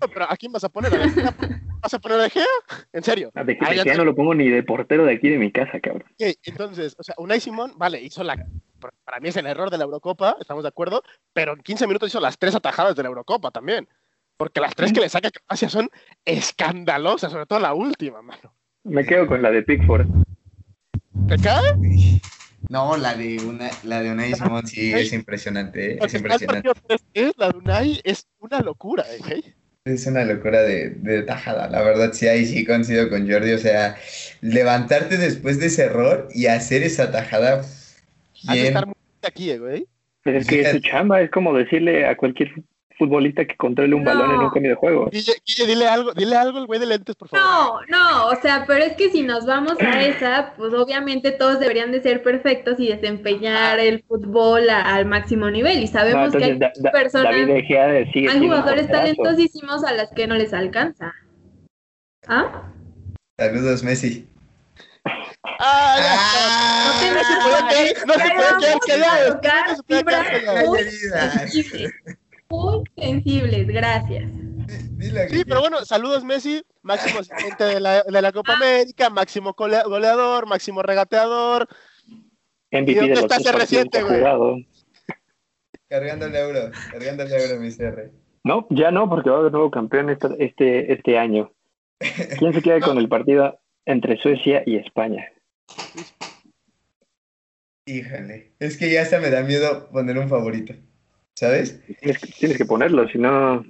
no, Pero ¿a quién vas a poner? ¿A? ¿Vas a poner a Gea? ¿En serio? Ah, De que, Ah, de ya ya no lo pongo ni de portero de aquí de mi casa, cabrón. Ok, entonces, o sea, Unai Simón, vale, hizo la. Para mí es el error de la Eurocopa, estamos de acuerdo, pero en 15 minutos hizo las tres atajadas de la Eurocopa también. Porque las tres que le saca Croacia son escandalosas, sobre todo la última, mano. Me quedo con la de Pickford. ¿Te cae? No, la de una, la de Unai Simón sí (laughs) es impresionante, ¿eh? es impresionante. 3-3, la de Unai es una locura, ¿eh? Es una locura de, de tajada, la verdad, sí, ahí sí coincido con Jordi, o sea, levantarte después de ese error y hacer esa tajada Has de bien. estar muy aquí, eh, güey. Pero es que es su chamba, es como decirle a cualquier futbolista que controle un No. balón en un cambio de juego. Guille, Guille, dile algo, dile algo al güey de lentes, por favor. No, no, o sea, pero es que si nos vamos a esa, pues obviamente todos deberían de ser perfectos y desempeñar el fútbol a- al máximo nivel. Y No, sabemos que hay entonces Da- Da- personas- De hay jugadores talentosísimos a las que no les alcanza. ¿Ah? Saludos, Messi. ¡Ah! No se puede quedar- no se puede quedar callado. No se puede quedar fibras callado. Sensibles. Gracias. Sí, pero bueno, saludos Messi, máximo asistente de la, de la Copa América, máximo golea- goleador, máximo regateador. MVP ¿Y dónde de está reciente, güey? Cargando el euro, cargando el euro, mi CR. No, ya no, porque va a haber nuevo campeón esta- este, este año. ¿Quién se queda (laughs) con el partido entre Suecia y España? Híjole, es que ya hasta me da miedo poner un favorito, ¿sabes? Tienes, que- tienes que ponerlo, si no,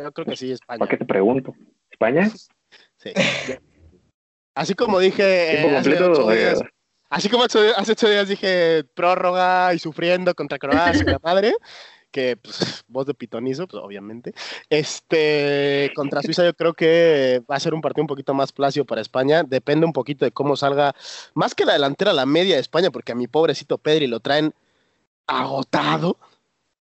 Yo creo que sí, España. ¿para qué te pregunto? ¿España? Sí. Así como dije ¿Tiempo eh, hace completo? días, Eh, así como hace hace ocho días dije prórroga y sufriendo contra Croacia, la madre, que pues, voz de pitonizo, pues obviamente. Este, contra Suiza yo creo que va a ser un partido un poquito más plácido para España, depende un poquito de cómo salga, más que la delantera, la media de España, porque a mi pobrecito Pedri lo traen agotado.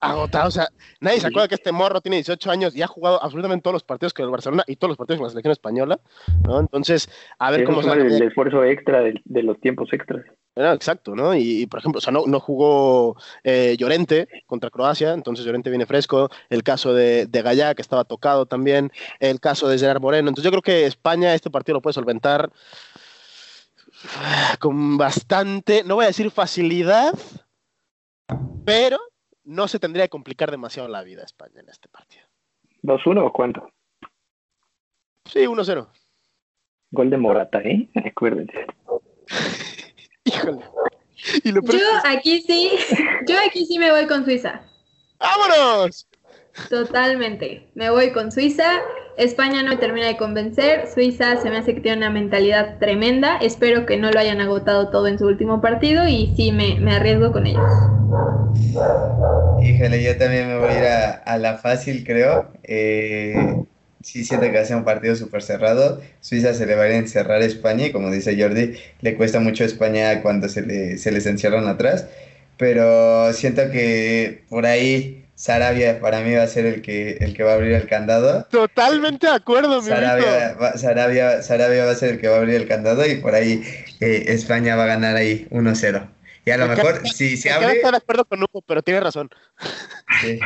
Agotado, o sea, nadie se acuerda que este morro tiene 18 años y ha jugado absolutamente todos los partidos con el Barcelona y todos los partidos con la selección española, ¿no? Entonces, a ver cómo sale. el esfuerzo extra de, de los tiempos extras. Ah, exacto, ¿no? Y, y, por ejemplo, o sea, no, no jugó eh, Llorente contra Croacia, entonces Llorente viene fresco. El caso de, de Gallá, que estaba tocado también. El caso de Gerard Moreno. Entonces yo creo que España este partido lo puede solventar ah, con bastante, no voy a decir facilidad, pero no se tendría que complicar demasiado la vida a España en este partido. ¿2-1 o cuánto? Sí, 1-0. Gol de Morata, ¿eh? Acuérdense. (laughs) Híjole. Y lo Yo aquí sí, yo aquí sí me voy con Suiza. ¡Vámonos! Totalmente. Me voy con Suiza. España no me termina de convencer. Suiza se me hace que tiene una mentalidad tremenda. Espero que no lo hayan agotado todo en su último partido y sí me, arriesgo con ellos. Híjole, yo también me voy a ir a, la fácil, creo. Eh, sí siento que ser un partido súper cerrado. Suiza se le va a encerrar a España y como dice Jordi, le cuesta mucho a España cuando se, le, se les encierran atrás. Pero siento que por ahí Sarabia para mí va a ser el que, el que va a abrir el candado. Totalmente de acuerdo, mi Sarabia va, Sarabia, Sarabia va a ser el que va a abrir el candado y por ahí eh, España va a ganar ahí 1-0. Y a lo Me mejor, queda- si se abre, estar de acuerdo con Hugo, pero tiene razón. Sí,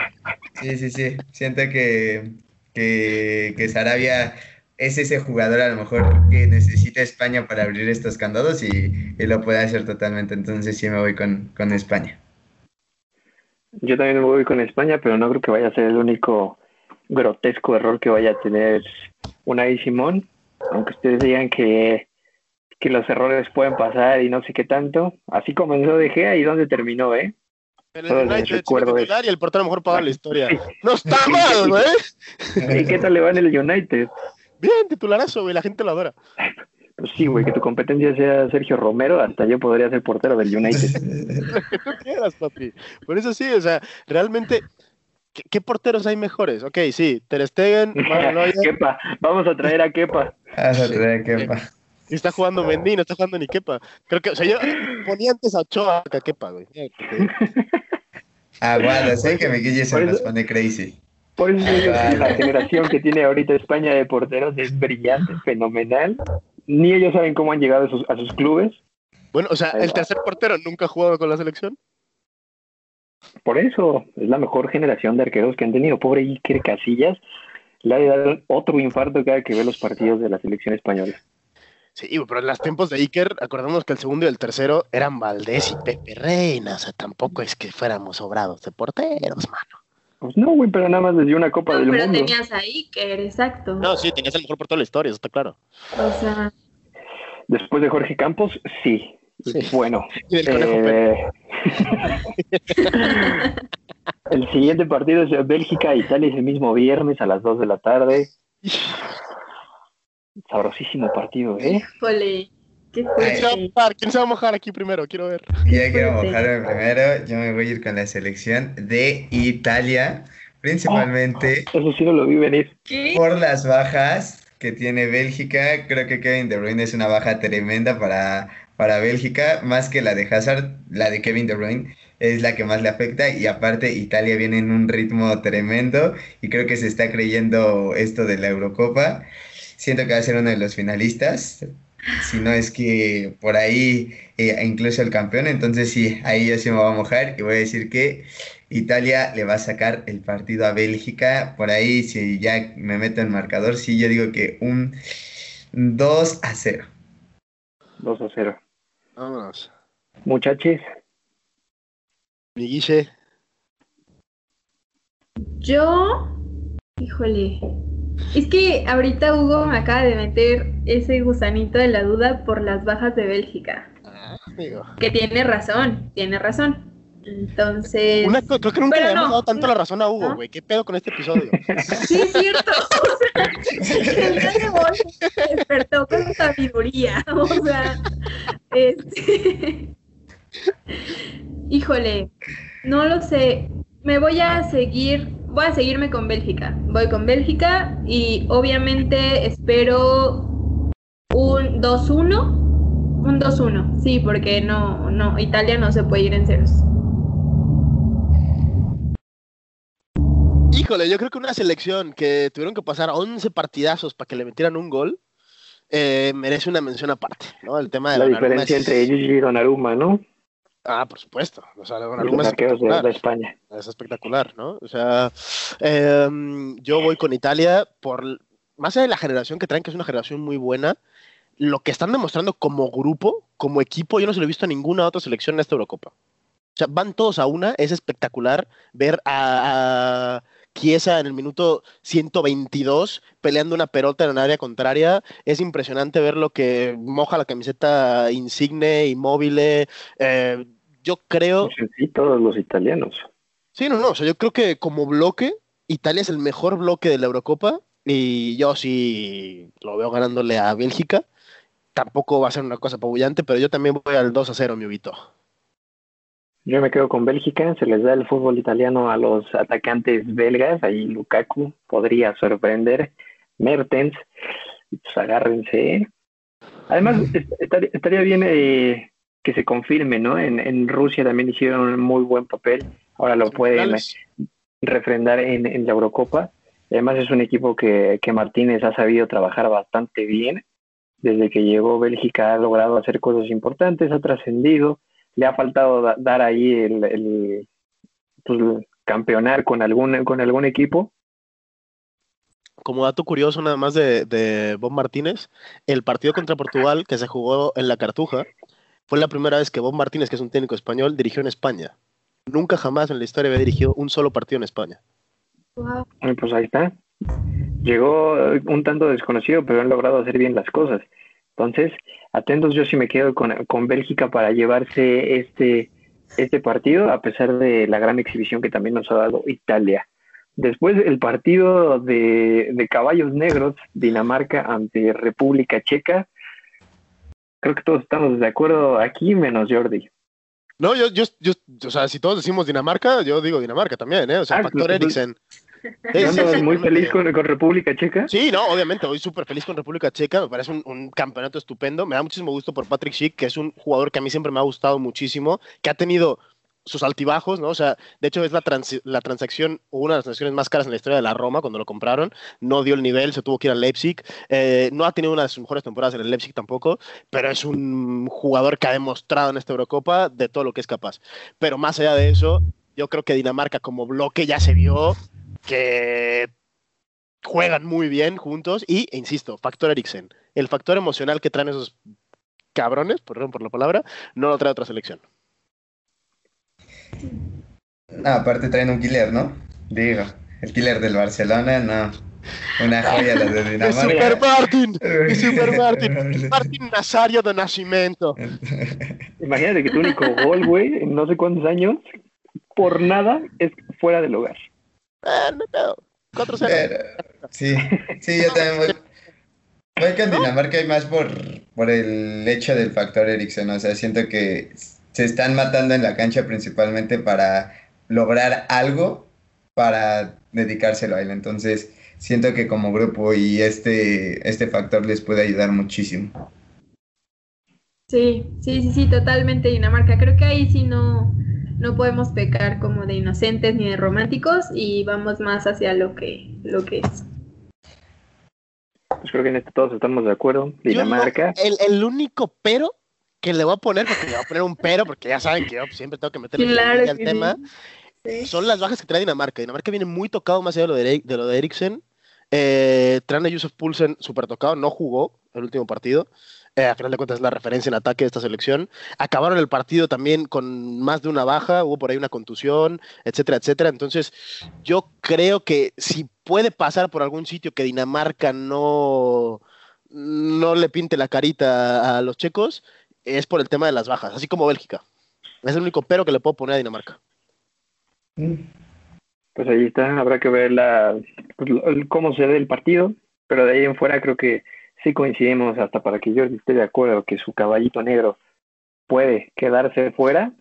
sí, sí, sí. Siento que, que, que Sarabia es ese jugador a lo mejor que necesita España para abrir estos candados y, y lo puede hacer totalmente. Entonces sí me voy con, con España. Yo también me voy con España, pero no creo que vaya a ser el único grotesco error que vaya a tener Unai Simón, aunque ustedes digan que, que los errores pueden pasar y no sé qué tanto. Así comenzó De Gea y dónde terminó, ¿eh? El Solo les United recuerdo titular y el portero mejor paga la historia. No está mal, güey. ¿Y qué tal le va en el United? Bien, titularazo, güey. La gente lo adora. Pues sí, güey, que tu competencia sea Sergio Romero, hasta yo podría ser portero del United. Lo (laughs) que (laughs) tú quieras, papi. Por eso sí, o sea, realmente, ¿qué, qué porteros hay mejores? Ok, sí, Ter Stegen, (laughs) Kepa, vamos a traer a Kepa. Vas a tener que- y está jugando Mendy, no está jugando ni Kepa. Creo que, o sea, yo ponía antes a Ochoa que a Kepa, güey. Aguada, sé que me Guille se nos pone crazy. Por eso Ah. la generación que tiene ahorita España de porteros es brillante, fenomenal. Ni ellos saben cómo han llegado a sus, a sus clubes. Bueno, o sea, el tercer portero nunca ha jugado con la selección. Por eso es la mejor generación de arqueros que han tenido. Pobre Iker Casillas le ha de dar otro infarto cada que ve los partidos de la selección española. Sí, pero en los tiempos de Iker, acordamos que el segundo y el tercero eran Valdés y Pepe Reina. O sea, tampoco es que fuéramos sobrados de porteros, mano. Pues no, güey, pero nada más les dio una Copa No, del pero Mundo. tenías a Iker, exacto. No, sí, tenías el mejor portero de la historia, eso está claro. O sea, Después de Jorge Campos, sí. Sí. Bueno, Y del eh, (laughs) el siguiente partido es Bélgica-Italia ese mismo viernes a las 2 de la tarde. Sabrosísimo partido, ¿eh? qué ¿Quién se, va a mojar? ¿Quién se va a mojar aquí primero? Quiero ver. Ya quiero fuerte. mojarme primero. Yo me voy a ir con la selección de Italia, principalmente. Eso sí no lo vi venir. ¿Qué? Por las bajas que tiene Bélgica, creo que Kevin De Bruyne es una baja tremenda para, para Bélgica, más que la de Hazard, la de Kevin De Bruyne es la que más le afecta y aparte Italia viene en un ritmo tremendo y creo que se está creyendo esto de la Eurocopa. Siento que va a ser uno de los finalistas. Si no es que por ahí eh, incluso el campeón. Entonces sí, ahí yo sí me voy a mojar y voy a decir que Italia le va a sacar el partido a Bélgica. Por ahí, si ya me meto en marcador, sí, yo digo que un 2 a 0. 2 a 0. Vámonos. Muchachos. Mi Guille. Yo, híjole, es que ahorita Hugo me acaba de meter ese gusanito de la duda por las bajas de Bélgica. Ah, amigo. Que tiene razón, tiene razón. Entonces. Una- creo que nunca le hemos no, dado tanto no, la razón a Hugo, ¿no? güey. ¿Qué pedo con este episodio? (laughs) Sí, es cierto. (laughs) O sea, el despertó con sabiduría. O sea, este. (laughs) Híjole, no lo sé. Me voy a seguir, voy a seguirme con Bélgica. Voy con Bélgica y obviamente espero un 2-1. Un 2-1, sí, porque no, no, Italia no se puede ir en ceros. Híjole, yo creo que una selección que tuvieron que pasar 11 partidazos para que le metieran un gol eh, merece una mención aparte, ¿no? El tema de La Donnarumma diferencia es- entre ellos y Donnarumma, ¿no? Ah, por supuesto. O sea, Donnarumma es espectacular. de España. Es espectacular, ¿no? O sea, em, yo voy con Italia por, más allá de la generación que traen, que es una generación muy buena, lo que están demostrando como grupo, como equipo, yo no se lo he visto a ninguna otra selección en esta Eurocopa. O sea, van todos a una, es espectacular ver a, a Chiesa en el minuto 122 peleando una pelota en el área contraria. Es impresionante ver lo que moja la camiseta Insigne, Immobile. Eh, yo creo... Sí, todos los italianos. Sí, no, no. O sea, yo creo que como bloque, Italia es el mejor bloque de la Eurocopa. Y yo sí lo veo ganándole a Bélgica. Tampoco va a ser una cosa apabullante, pero yo también voy al 2 a 0, mi Ubito. Yo me quedo con Bélgica, se les da el fútbol italiano a los atacantes belgas, ahí Lukaku podría sorprender, Mertens, pues agárrense. Además, (laughs) est- estaría, estaría bien eh, que se confirme, ¿no? En, en Rusia también hicieron un muy buen papel, ahora lo pueden refrendar en, en la Eurocopa. Además es un equipo que, que Martínez ha sabido trabajar bastante bien. Desde que llegó Bélgica ha logrado hacer cosas importantes, ha trascendido. Le ha faltado da- dar ahí el, el, pues, campeonar con algún, con algún equipo. Como dato curioso nada más de, de Bob Martínez, el partido contra Portugal que se jugó en la Cartuja fue la primera vez que Bob Martínez, que es un técnico español, dirigió en España. Nunca jamás en la historia había dirigido un solo partido en España. Pues ahí está. Llegó eh, un tanto desconocido, pero han logrado hacer bien las cosas. Entonces, atentos, yo sí me quedo con, con Bélgica para llevarse este, este partido, a pesar de la gran exhibición que también nos ha dado Italia. Después, el partido de, de caballos negros, Dinamarca ante República Checa. Creo que todos estamos de acuerdo aquí, menos Jordi. No, yo, yo, yo, o sea, si todos decimos Dinamarca, yo digo Dinamarca también, ¿eh? O sea, Ah, factor Eriksen. Sí, ¿No sí, andas sí, muy feliz con, con República Checa? Sí, no, obviamente, voy súper feliz con República Checa, me parece un, un campeonato estupendo, me da muchísimo gusto por Patrick Schick, que es un jugador que a mí siempre me ha gustado muchísimo, que ha tenido sus altibajos, ¿no? O sea, de hecho es la, trans- la transacción, una de las transacciones más caras en la historia de la Roma cuando lo compraron, no dio el nivel, se tuvo que ir al Leipzig, eh, no ha tenido una de sus mejores temporadas en el Leipzig tampoco, pero es un jugador que ha demostrado en esta Eurocopa de todo lo que es capaz. Pero más allá de eso, yo creo que Dinamarca como bloque ya se vio que juegan muy bien juntos y, e insisto, factor Eriksen, el factor emocional que traen esos cabrones, perdón por la palabra, no lo trae otra selección. No, aparte traen un killer, ¿no? Digo, el killer del Barcelona, no. Una joya la de (laughs) ¡Es Dinamarca. Super Martin! ¡Es Super Martin! (laughs) Martin Nazario de Nascimento. Imagínate que tu único gol, güey, en no sé cuántos años, por nada, es fuera del hogar. Eh, no hay pedo. 4-0. Pero, sí, sí, yo también voy. Voy con Dinamarca y más por, por el hecho del factor Eriksen. O sea, siento que se están matando en la cancha principalmente para lograr algo para dedicárselo a él. Entonces, siento que como grupo y este, este factor les puede ayudar muchísimo. Sí, sí, sí, sí, totalmente Dinamarca. Creo que ahí sí no, no podemos pecar como de inocentes ni de románticos y vamos más hacia lo que, lo que es. Pues creo que en esto todos estamos de acuerdo. Dinamarca. el, el, único pero que le voy a poner, porque le voy a poner un pero, porque ya saben que yo siempre tengo que meterle claro al tema, son las bajas que trae Dinamarca. Dinamarca viene muy tocado más allá de lo de, de, lo de Eriksen. Eh, Trane Yusuf Poulsen, súper tocado, no jugó el último partido. Eh, a final de cuentas es la referencia en ataque de esta selección. Acabaron el partido también con más de una baja, hubo por ahí una contusión, etcétera, etcétera. Entonces, yo creo que si puede pasar por algún sitio que Dinamarca no, no le pinte la carita a los checos, es por el tema de las bajas, así como Bélgica. Es el único pero que le puedo poner a Dinamarca. Pues ahí está, habrá que ver la, pues, cómo se ve el partido, pero de ahí en fuera creo que sí coincidimos hasta para que Jordi esté de acuerdo que su caballito negro puede quedarse fuera,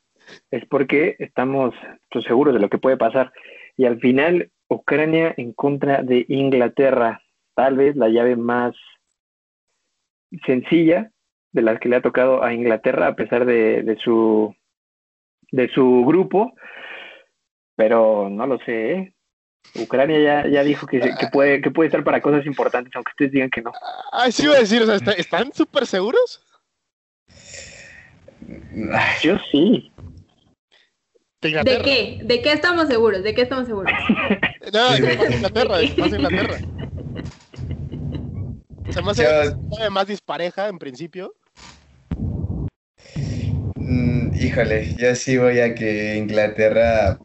es porque estamos pues, seguros de lo que puede pasar. Y al final, Ucrania en contra de Inglaterra, tal vez la llave más sencilla de las que le ha tocado a Inglaterra a pesar de, de su de su grupo, pero no lo sé. ¿eh? Ucrania ya, ya dijo que, que, puede, que puede estar para cosas importantes, aunque ustedes digan que no. Ah, sí iba a decir, o sea, ¿están súper seguros? Yo sí. ¿De, ¿De qué? ¿De qué estamos seguros? ¿De qué estamos seguros? no, de (laughs) Inglaterra, de Inglaterra. O sea, más, Yo... más dispareja en principio. Mm, híjole, yo sí voy a que Inglaterra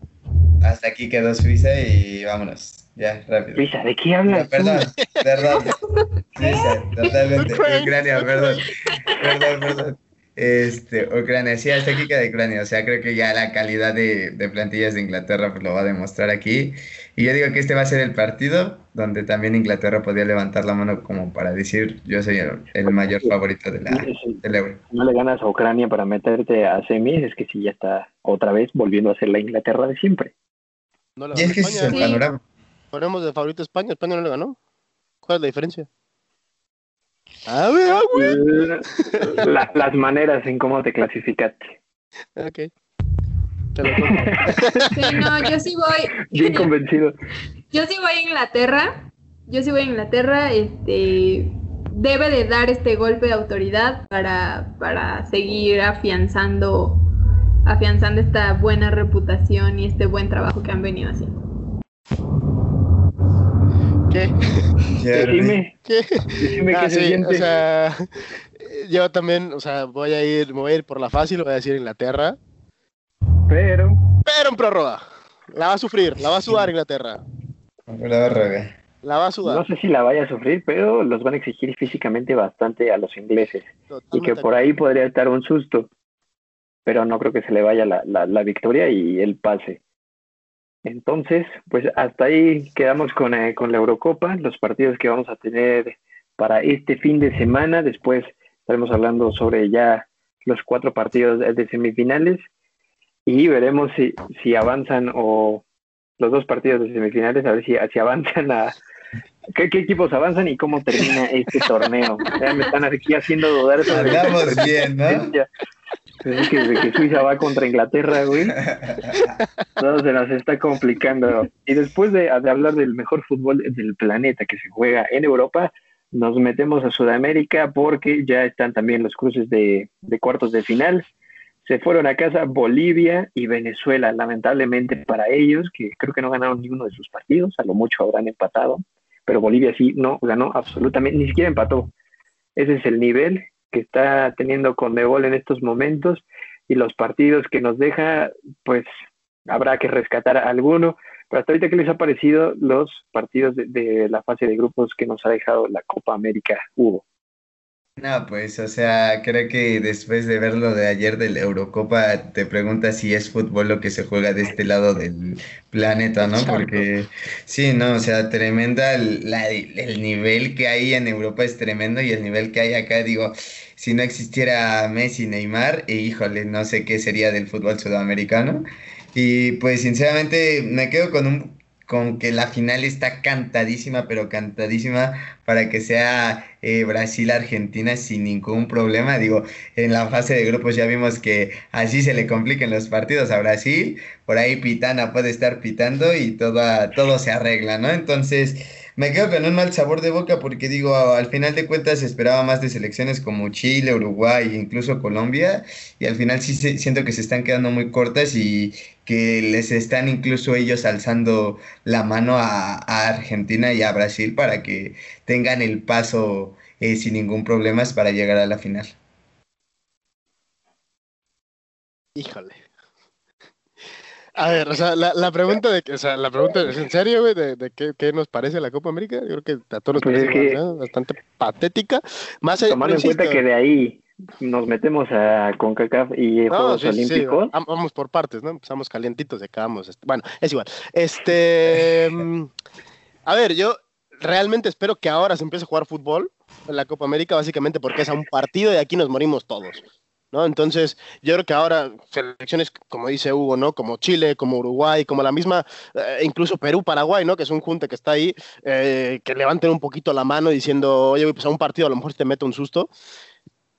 hasta aquí quedó Suiza y vámonos. Ya, rápido. Suiza, ¿de qué hablas? perdón, perdón. (laughs) Suiza, totalmente. Ucrania, perdón. Perdón, perdón. Este, Ucrania, sí, hasta aquí queda Ucrania. O sea, creo que ya la calidad de, de, plantillas de Inglaterra pues, lo va a demostrar aquí. Y yo digo que este va a ser el partido donde también Inglaterra podría levantar la mano como para decir yo soy el, el mayor favorito de la, del Euro. No le ganas a Ucrania para meterte a semis, es que sí ya está otra vez volviendo a ser la Inglaterra de siempre. No y es que España, es el panorama. Ponemos de favorito a España, España no le ganó. ¿Cuál es la diferencia? A ver, güey. (laughs) La, las maneras en cómo te clasificaste. Ok. Te lo (laughs) sí, no, yo sí voy. Bien convencido. Yo sí voy a Inglaterra. Yo sí voy a Inglaterra. Este debe de dar este golpe de autoridad para, para seguir afianzando afianzando esta buena reputación y este buen trabajo que han venido haciendo. ¿Qué? (laughs) Decime. ¿Qué? Decime ah, qué sí, se O sea, yo también, o sea, voy a ir, voy a ir por la fácil, voy a decir Inglaterra. Pero. Pero en prórroga. La va a sufrir, la va a sudar Inglaterra. La va a La va a sudar. No sé si la vaya a sufrir, pero los van a exigir físicamente bastante a los ingleses. Totalmente. Y que por ahí podría estar un susto pero no creo que se le vaya la, la, victoria y el pase. Entonces, pues hasta ahí quedamos con, eh, con la Eurocopa, los partidos que vamos a tener para este fin de semana. Después estaremos hablando sobre ya los cuatro partidos de semifinales y veremos si, si avanzan o los dos partidos de semifinales, a ver si, si avanzan a, ¿Qué, ¿Qué, equipos avanzan y cómo termina este torneo? Ya me están aquí haciendo dudar. Hablamos bien, ¿no? Que desde que Suiza va contra Inglaterra, güey, (laughs) todo se nos está complicando. Y después de, de, hablar del mejor fútbol del planeta que se juega en Europa, nos metemos a Sudamérica porque ya están también los cruces de, de cuartos de final. Se fueron a casa Bolivia y Venezuela, lamentablemente para ellos, que creo que no ganaron ninguno de sus partidos, a lo mucho habrán empatado, pero Bolivia sí no ganó absolutamente, ni siquiera empató. Ese es el nivel que está teniendo con Conmebol en estos momentos y los partidos que nos deja, pues habrá que rescatar alguno. Pero hasta ahorita, ¿qué les ha parecido los partidos de, de la fase de grupos que nos ha dejado la Copa América, Hugo? No, pues, o sea, creo que después de ver lo de ayer de la Eurocopa, te preguntas si es fútbol lo que se juega de este lado del planeta, ¿no? Porque sí, no, o sea, tremenda, la, el nivel que hay en Europa es tremendo y el nivel que hay acá, digo, si no existiera Messi, Neymar, e híjole, no sé qué sería del fútbol sudamericano. Y pues sinceramente me quedo con un con que la final está cantadísima, pero cantadísima para que sea eh, Brasil-Argentina sin ningún problema. Digo, en la fase de grupos ya vimos que así se le compliquen los partidos a Brasil, por ahí Pitana puede estar pitando y todo, todo se arregla, ¿no? Entonces, me quedo con un mal sabor de boca porque digo, al final de cuentas esperaba más de selecciones como Chile, Uruguay e incluso Colombia y al final sí siento que se están quedando muy cortas y que les están incluso ellos alzando la mano a, Argentina y a Brasil para que tengan el paso eh, sin ningún problema para llegar a la final. Híjole. A ver, o sea, la, la, pregunta de que, o sea, la pregunta es en serio, güey, de, de qué, qué, nos parece la Copa América. Yo creo que a todos nos pues parece bastante patética. Más tomando en cuenta que de ahí nos metemos a CONCACAF y Juegos Olímpicos. Vamos por partes, ¿no? Empezamos calientitos acabamos. Este, bueno, es igual. Este. (laughs) Mm, a ver, yo realmente espero que ahora se empiece a jugar fútbol en la Copa América, básicamente porque es a un partido y aquí nos morimos todos. ¿No? Entonces, yo creo que ahora selecciones, como dice Hugo, ¿no? Como Chile, como Uruguay, como la misma, eh, incluso Perú, Paraguay, ¿no? Que es un junte que está ahí, eh, que levanten un poquito la mano diciendo, oye, pues a un partido a lo mejor te mete un susto,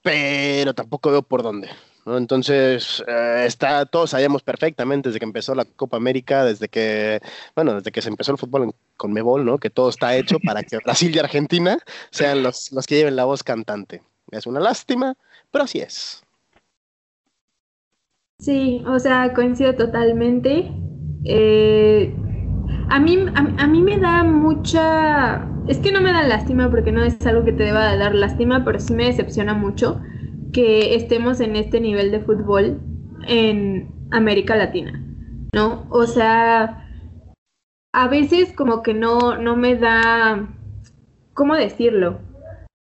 pero tampoco veo por dónde. ¿no? Entonces, eh, está, todos sabemos perfectamente desde que empezó la Copa América, desde que, bueno, desde que se empezó el fútbol con Mebol, ¿no? Que todo está hecho para que (laughs) Brasil y Argentina sean los, los que lleven la voz cantante. Es una lástima, pero así es. Sí, o sea, coincido totalmente. Eh, a, mí, a, mí me da mucha... Es que no me da lástima porque no es algo que te deba dar lástima, pero sí me decepciona mucho que estemos en este nivel de fútbol en América Latina, ¿no? O sea, a veces como que no, no me da... ¿Cómo decirlo?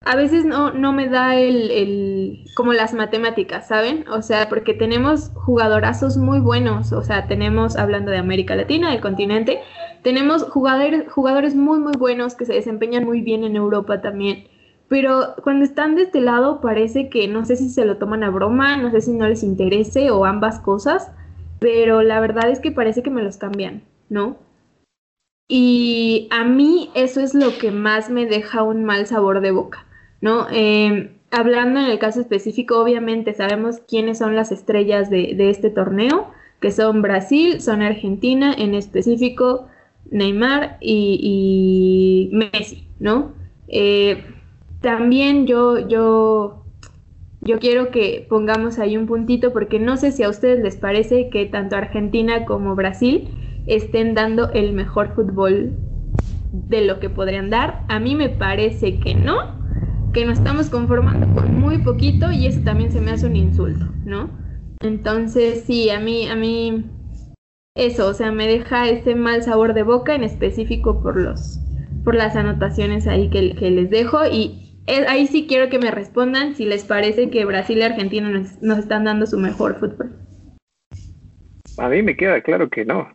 A veces no, no me da el, el, como las matemáticas, ¿saben? O sea, porque tenemos jugadorazos muy buenos, o sea, tenemos, hablando de América Latina, del continente, tenemos jugadores, jugadores muy, muy buenos que se desempeñan muy bien en Europa también. Pero cuando están de este lado parece que no sé si se lo toman a broma, no sé si no les interese o ambas cosas, pero la verdad es que parece que me los cambian, ¿no? Y a mí eso es lo que más me deja un mal sabor de boca ¿no? Em, hablando en el caso específico, obviamente sabemos quiénes son las estrellas de, este torneo, que son Brasil, son Argentina, en específico Neymar y, Messi, ¿no? Eh, también yo, yo, yo quiero que pongamos ahí un puntito porque no sé si a ustedes les parece que tanto Argentina como Brasil estén dando el mejor fútbol de lo que podrían dar. A mí me parece que no, que nos estamos conformando con muy poquito y eso también se me hace un insulto, ¿no? Entonces, sí, a mí, a mí, eso, o sea, me deja ese mal sabor de boca, en específico por los, por las anotaciones ahí que, que les dejo y ahí sí quiero que me respondan si les parece que Brasil y Argentina nos, nos están dando su mejor fútbol. A mí me queda claro que no.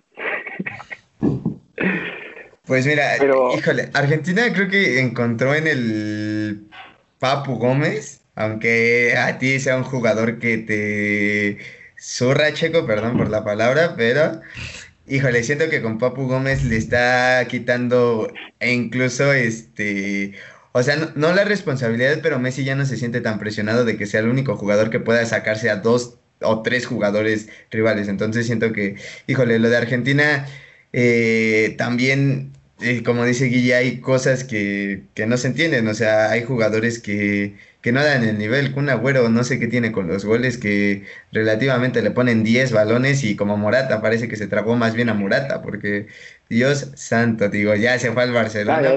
Pues mira, híjole, Argentina creo que encontró en el Papu Gómez, aunque a ti sea un jugador que te zurra, Checo, perdón por la palabra, pero híjole, siento que con Papu Gómez le está quitando e incluso este, o sea, no, la responsabilidad, pero Messi ya no se siente tan presionado de que sea el único jugador que pueda sacarse a dos o tres jugadores rivales. Entonces siento que, híjole, lo de Argentina eh, también y como dice Guille, hay cosas que, que, no se entienden, o sea, hay jugadores que, que no dan el nivel. Kun Agüero no sé qué tiene con los goles, que relativamente le ponen 10 balones y como Morata parece que se trabó más bien a Morata, porque Dios santo, digo, ya se fue al Barcelona.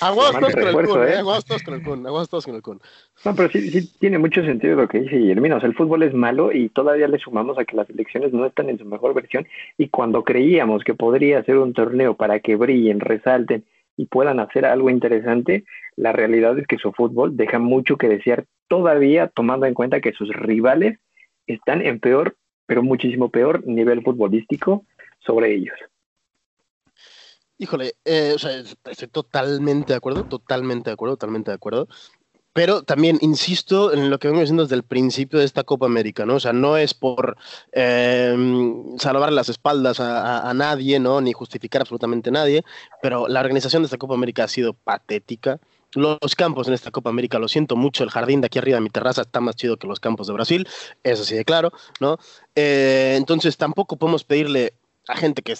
Aguas todos con el Kun, ¿eh? aguas todos con el Kun, aguas todos con el Kun. No, pero sí, sí tiene mucho sentido lo que dice Guillermo. O sea, el fútbol es malo y todavía le sumamos a que las elecciones no están en su mejor versión y cuando creíamos que podría ser un torneo para que brillen, resalten y puedan hacer algo interesante, la realidad es que su fútbol deja mucho que desear todavía tomando en cuenta que sus rivales están en peor, pero muchísimo peor nivel futbolístico sobre ellos. Híjole, eh, o sea, estoy totalmente de acuerdo, totalmente de acuerdo, totalmente de acuerdo. Pero también insisto en lo que vengo diciendo desde el principio de esta Copa América, ¿no? O sea, no es por eh, salvar las espaldas a, nadie, ¿no? Ni justificar absolutamente a nadie, pero la organización de esta Copa América ha sido patética. Los campos en esta Copa América, lo siento mucho, el jardín de aquí arriba de mi terraza está más chido que los campos de Brasil, eso sí de claro, ¿no? Eh, entonces tampoco podemos pedirle a gente que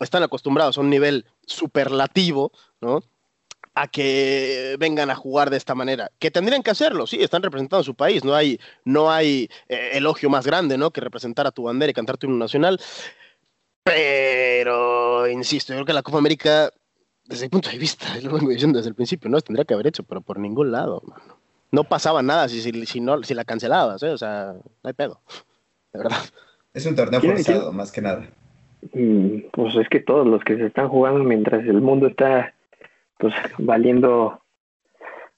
están acostumbrados a un nivel superlativo, ¿no? A que vengan a jugar de esta manera. Que tendrían que hacerlo, sí, están representando a su país. No hay, no hay eh, elogio más grande, ¿no? Que representar a tu bandera y cantar tu himno nacional. Pero, insisto, yo creo que la Copa América, desde mi punto de vista, (laughs) lo vengo diciendo desde el principio, no tendría que haber hecho, pero por ningún lado, mano. No pasaba nada si, si, si, no, si la cancelabas, ¿eh? O sea, no hay pedo. De verdad. Es un torneo forzado, más que nada. Mm, pues es que todos los que se están jugando mientras el mundo está pues (laughs) valiendo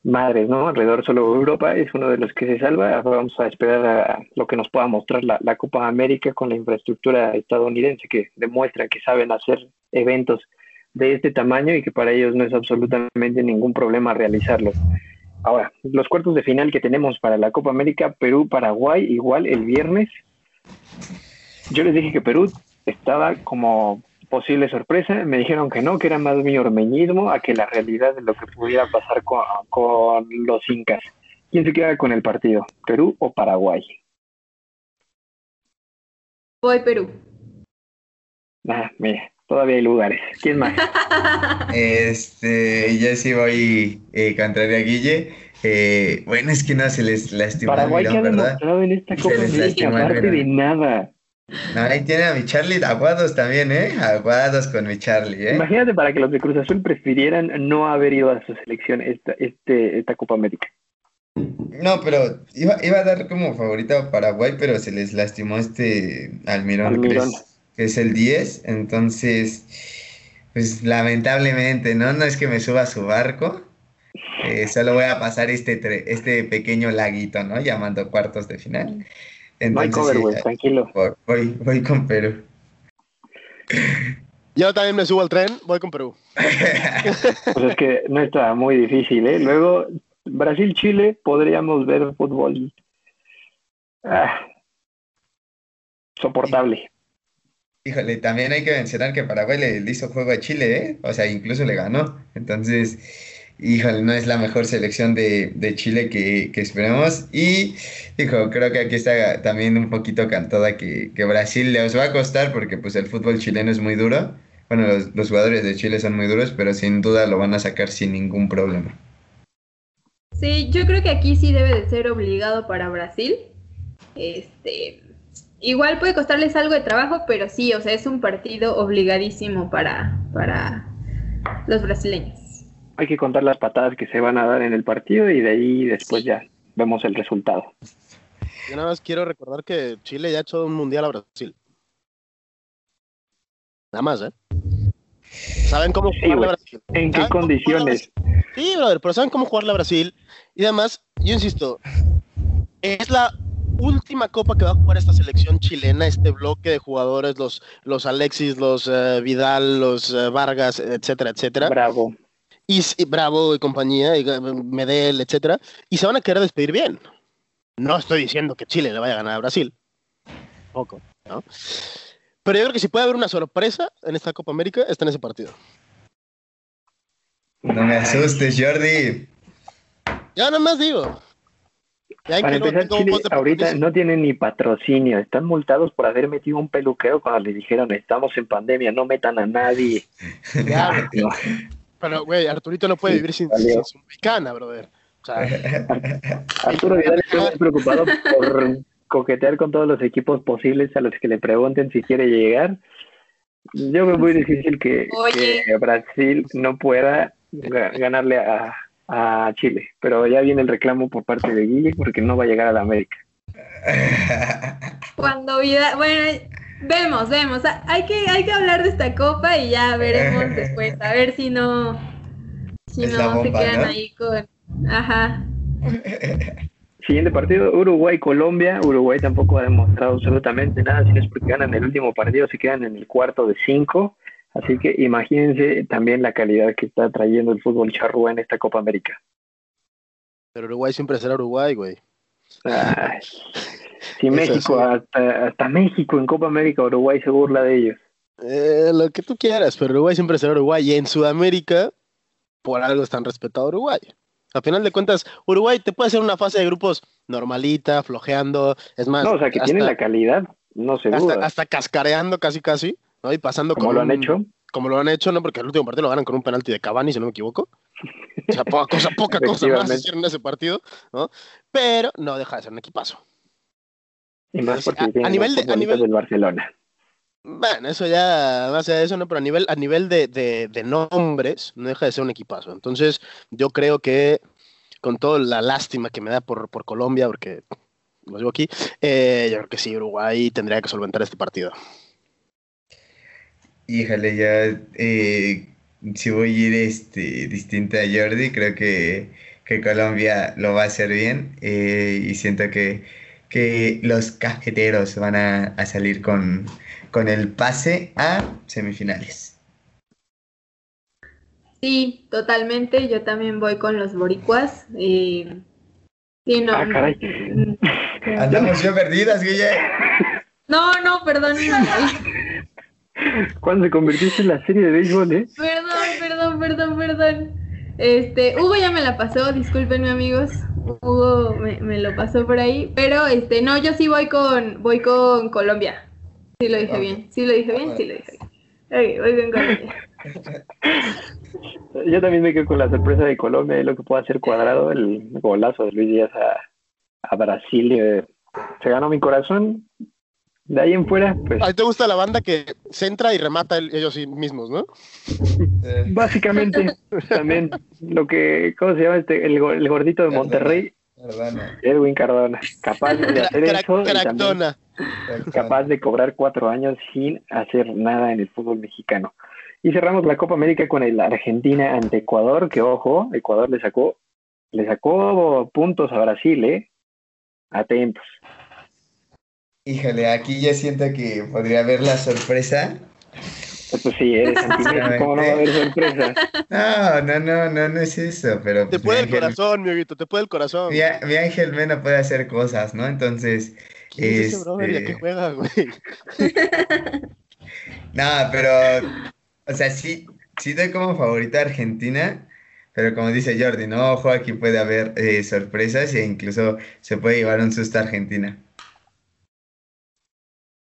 madres, ¿no? Alrededor solo Europa es uno de los que se salva. Vamos a esperar a lo que nos pueda mostrar la, la Copa América con la infraestructura estadounidense que demuestra que saben hacer eventos de este tamaño y que para ellos no es absolutamente ningún problema realizarlos. Ahora, los cuartos de final que tenemos para la Copa América, Perú-Paraguay, igual el viernes. Yo les dije que Perú estaba como posible sorpresa. Me dijeron que no, que era más mi ormeñismo a que la realidad de lo que pudiera pasar con, con los incas. ¿Quién se queda con el partido? ¿Perú o Paraguay? Voy Perú. Ah, mira, todavía hay lugares. ¿Quién más? (laughs) este, yo sí voy eh, contrario a Guille. Eh, bueno, es que no se les lastimó Paraguay que ha demostrado en esta Copa aparte de nada. Ahí tiene a mi Charlie aguados también, ¿eh? Aguados con mi Charlie, ¿eh? Imagínate para que los de Cruz Azul prefirieran no haber ido a su selección esta, este, esta Copa América. No, pero iba, iba a dar como favorito a Paraguay, pero se les lastimó este Almirón, Almirón. Que, es, que es el 10. Entonces, pues lamentablemente, ¿no? No es que me suba a su barco. Eh, solo voy a pasar este, este pequeño laguito, ¿no? Llamando cuartos de final. No hay Entonces, sí, tranquilo. voy, voy, con Perú. Yo también me subo al tren, voy con Perú. (laughs) Pues es que no está muy difícil, ¿eh? Luego, Brasil-Chile, podríamos ver fútbol ah, soportable. Híjole, también hay que mencionar que Paraguay le hizo juego a Chile, ¿eh? O sea, incluso le ganó. Entonces, híjole, no es la mejor selección de, de Chile que, que esperamos. Y, hijo, creo que aquí está también un poquito cantada que, que Brasil les va a costar porque pues el fútbol chileno es muy duro. Bueno, los, los jugadores de Chile son muy duros, pero sin duda lo van a sacar sin ningún problema. Sí, yo creo que aquí sí debe de ser obligado para Brasil. Este, igual puede costarles algo de trabajo, pero sí, o sea, es un partido obligadísimo para, para los brasileños. Hay que contar las patadas que se van a dar en el partido y de ahí después ya vemos el resultado. Yo nada más quiero recordar que Chile ya ha hecho un mundial a Brasil. Nada más, ¿eh? ¿Saben cómo Sí, jugarle a. Brasil? ¿En qué ¿Saben cómo jugarle a condiciones? Sí, brother, pero ¿saben cómo jugarle a Brasil? Y además, yo insisto, es la última copa que va a jugar esta selección chilena, este bloque de jugadores, los, los Alexis, los eh, Vidal, los eh, Vargas, etcétera, etcétera. Bravo. Y, y Bravo y compañía, y Medel, etcétera, y se van a querer despedir bien. No estoy diciendo que Chile le vaya a ganar a Brasil. Poco, ¿no? Pero yo creo que si puede haber una sorpresa en esta Copa América, está en ese partido. No me asustes, Jordi. Ya nada más digo. Ya Para que no empezar, tengo Chile ahorita no tienen ni patrocinio. Están multados por haber metido un peluqueo cuando les dijeron estamos en pandemia, no metan a nadie. (laughs) Ya, No. Pero, güey, Arturito no puede Sí, vivir sin, sin su mexicana, brother. O sea, (laughs) Arturo Vidal está muy preocupado por coquetear con todos los equipos posibles a los que le pregunten si quiere llegar. Yo veo muy difícil que, que Brasil no pueda ga- ganarle a, a Chile, pero ya viene el reclamo por parte de Guille porque no va a llegar a la América. Cuando vida, bueno, vemos, vemos. Hay que, hay que hablar de esta copa y ya (laughs) veremos después, a ver si no, si Es no se quedan ¿no? ahí con, ajá. (laughs) Siguiente partido, Uruguay-Colombia. Uruguay tampoco ha demostrado absolutamente nada, si no es porque ganan el último partido, se quedan en el cuarto de cinco. Así que imagínense también la calidad que está trayendo el fútbol charrúa en esta Copa América. pero Uruguay siempre será Uruguay, güey. Ay, (laughs) si México, hasta, hasta México en Copa América, Uruguay se burla de ellos. Eh, lo que tú quieras, pero Uruguay siempre será Uruguay. Y en Sudamérica, por algo están respetado Uruguay. A final de cuentas, Uruguay te puede hacer una fase de grupos normalita, flojeando. Es más, No, o sea, que hasta, tienen la calidad, no se hasta, duda. hasta cascareando casi, casi, ¿no? Y pasando Como lo han un- hecho. Como lo han hecho, ¿no? Porque el último partido lo ganan con un penalti de Cavani, si no me equivoco. O sea, poca cosa, poca cosa más hicieron en ese partido, ¿no? Pero no deja de ser un equipazo. Y más porque A- a nivel de- a nivel- del Barcelona. Bueno, eso ya, más allá de eso, no, pero a nivel, a nivel de, de- de nombres, no deja de ser un equipazo. Entonces, yo creo que con toda la lástima que me da por, por Colombia, porque lo digo aquí, eh, yo creo que sí, Uruguay tendría que solventar este partido. Híjole, ya eh, si voy a ir este, distinta a Jordi, creo que, que Colombia lo va a hacer bien eh, y siento que, que los cafeteros van a, a salir con, con el pase a semifinales. Sí, totalmente. Yo también voy con los boricuas. eh, sí, no. Ah, caray. mm, Andamos perdidas, Guille. (laughs) No, no, perdón. ¿Cuándo se convirtiste en la serie de béisbol, eh? Perdón, perdón, perdón, perdón. Este, Hugo ya me la pasó, discúlpenme amigos. Hugo me, me lo pasó por ahí, pero este, no, yo sí voy con, voy con Colombia. Sí lo dije bien, sí lo dije bien, sí lo dije bien. Ok, voy con Colombia. (laughs) Yo también me quedo con la sorpresa de Colombia y lo que puede hacer cuadrado, el golazo de Luis Díaz a, a Brasil. eh, se ganó mi corazón. De ahí en fuera, pues ¿A ti te gusta la banda que centra y remata el- ellos mismos, no? Eh, básicamente también lo que, ¿cómo se llama este? El, go- el gordito de Monterrey, Cardona, Edwin Cardona, capaz de hacer eso Cractona. capaz de cobrar cuatro años sin hacer nada en el fútbol mexicano. Y cerramos la Copa América con el Argentina ante Ecuador, que ojo, Ecuador le sacó, le sacó puntos a Brasil, eh. Atentos. Híjole, aquí ya siento que podría haber la sorpresa. Pues, sí, eres ¿cómo no va a haber sorpresa? No, no, no, no, no es eso, pero Te pues, puede el ángel- corazón, mi ojito, te puede el corazón. Mi, mi ángel Mena puede hacer cosas, ¿no? Entonces, ¿Quién es ese brother? ¿Y a este, qué juega, güey? (laughs) nada, pero, o sea, sí, sí doy como favorita a Argentina, pero como dice Jordi, no, ojo, aquí puede haber eh, sorpresas e incluso se puede llevar un susto a Argentina.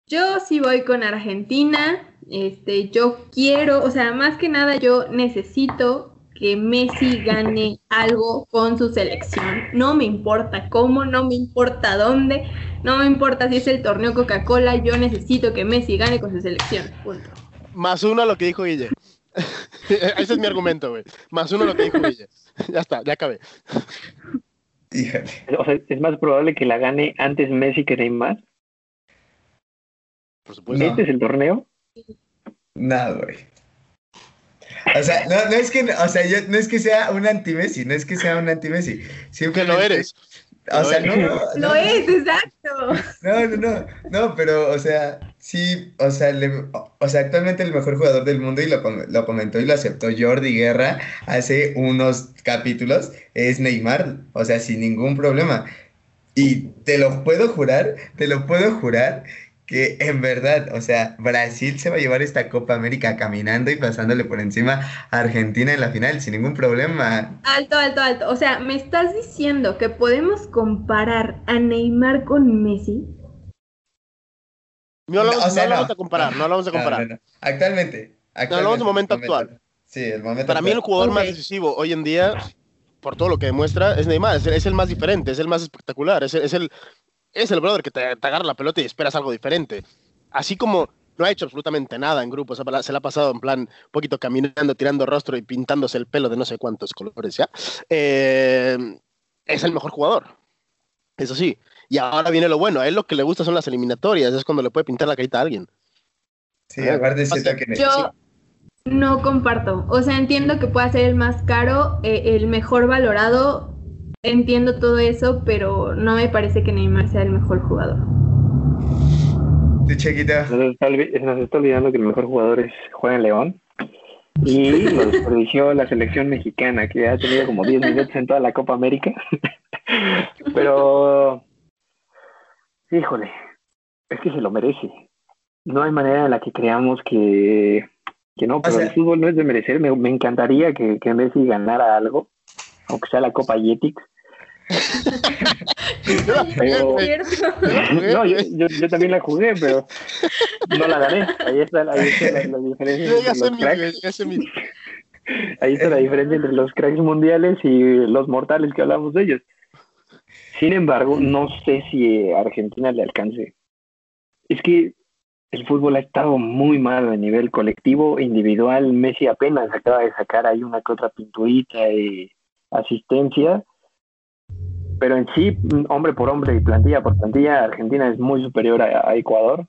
Yo sí voy con Argentina. Este, yo quiero, o sea, más que nada yo necesito que Messi gane algo con su selección. No me importa cómo, no me importa dónde, no me importa si es el torneo Coca-Cola, yo necesito que Messi gane con su selección. Punto. Más uno a lo que dijo Guille. (laughs) Ese es mi argumento, güey. Más uno a lo que dijo Guille. Ya está, ya acabé. Híjole. O sea, es más probable que la gane antes Messi que Neymar. Por supuesto. No. ¿Este es el torneo? No, güey. O sea, no, no es que, o sea, yo, no es que sea un anti-Messi, no es que sea un anti-Messi. Que Simplemente, lo eres. O Lo sea, eres. no, no, Lo no, es, exacto. No, no, no, no, pero, o sea, sí, o sea, le- o sea, actualmente el mejor jugador del mundo, y lo, com- lo comentó y lo aceptó Jordi Guerra hace unos capítulos, es Neymar, o sea, sin ningún problema. Y te lo puedo jurar, te lo puedo jurar, que en verdad, o sea, Brasil se va a llevar esta Copa América caminando y pasándole por encima a Argentina en la final, sin ningún problema. Alto, alto, alto. O sea, ¿me estás diciendo que podemos comparar a Neymar con Messi? No hablamos, No, o sea, no hablamos no. de comparar, no hablamos de No, comparar. no, no. Actualmente, hablamos de momento momento. actual. Sí, el momento Para mí el jugador más decisivo hoy en día, por todo lo que demuestra, es Neymar. Es el, es el más diferente, es el más espectacular, es el, es el, es el brother que te, te agarra la pelota y esperas algo diferente. Así como no ha hecho absolutamente nada en grupo, se, la- se la ha pasado en plan un poquito caminando, tirando rostro y pintándose el pelo de no sé cuántos colores ya. Eh, es el mejor jugador. Eso sí. Y ahora viene lo bueno. A él lo que le gusta son las eliminatorias. Es cuando le puede pintar la carita a alguien. Sí, aparte siento que... Yo no comparto. O sea, entiendo que pueda ser el más caro, eh, el mejor valorado. Entiendo todo eso, pero no me parece que Neymar sea el mejor jugador. Tú, Chequita. Nos está, nos está olvidando que el mejor jugador es Juan León. Y lo desperdició la selección mexicana, que ha tenido como 10 minutos en toda la Copa América. (laughs) Pero, híjole, es que se lo merece. No hay manera en la que creamos que, que no, pero sea- el fútbol no es de merecer. Me, me encantaría que, que Messi ganara algo, aunque sea la Copa Yetix. No, yo, yo, yo también la jugué, pero no la gané. Ahí está, ahí está la, la diferencia Yo ya entre sé los mi, cracks. güey, ya sé mi- Ahí está la diferencia entre los cracks mundiales y los mortales que hablamos de ellos. Sin embargo, no sé si Argentina le alcance. Es que el fútbol ha estado muy mal a nivel colectivo, individual. Messi apenas acaba de sacar ahí una que otra pinturita y asistencia. Pero en sí, hombre por hombre y plantilla por plantilla, Argentina es muy superior a, Ecuador.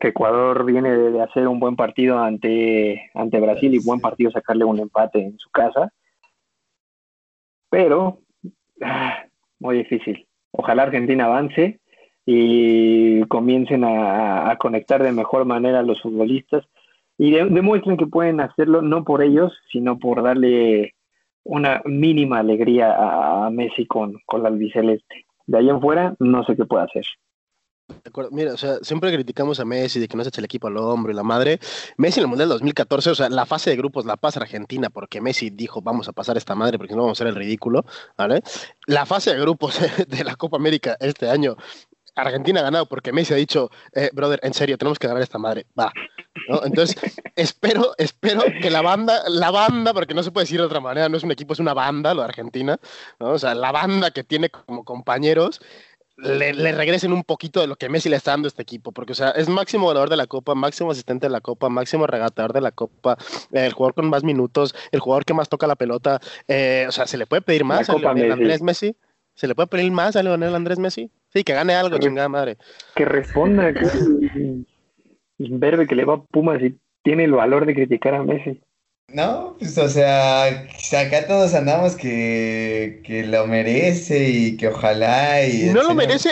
Que Ecuador viene de, hacer un buen partido ante, ante Brasil y buen partido sacarle un empate en su casa. Pero ah, muy difícil. Ojalá Argentina avance y comiencen a, conectar de mejor manera a los futbolistas y demuestren que pueden hacerlo no por ellos, sino por darle una mínima alegría a, Messi con, con la albiceleste. De ahí en fuera, no sé qué puede hacer. Mira, o sea, siempre criticamos a Messi de que no se echa el equipo al hombro y la madre. Messi en el Mundial 2014, o sea, la fase de grupos la pasa Argentina porque Messi dijo vamos a pasar esta madre porque no vamos a hacer el ridículo, ¿vale? La fase de grupos (laughs) de la Copa América este año, Argentina ha ganado porque Messi ha dicho, eh, brother, en serio, tenemos que ganar esta madre, va. Entonces, (laughs) espero, espero que la banda, la banda, porque no se puede decir de otra manera, no es un equipo, es una banda, lo de Argentina, ¿no? O sea, la banda que tiene como compañeros, le, regresen un poquito de lo que Messi le está dando a este equipo, porque, o sea, es máximo goleador de la Copa, máximo asistente de la Copa, máximo regateador de la Copa, el jugador con más minutos, el jugador que más toca la pelota, eh, o sea, ¿se le puede pedir más a Andrés Messi? ¿Se le puede pedir más a Leonel Andrés Messi? Sí, que gane algo, chingada madre. Que responda, que verde que le va a Pumas y tiene el valor de criticar a Messi. No, pues o sea, acá todos andamos que, que lo merece y que ojalá y... No lo merece,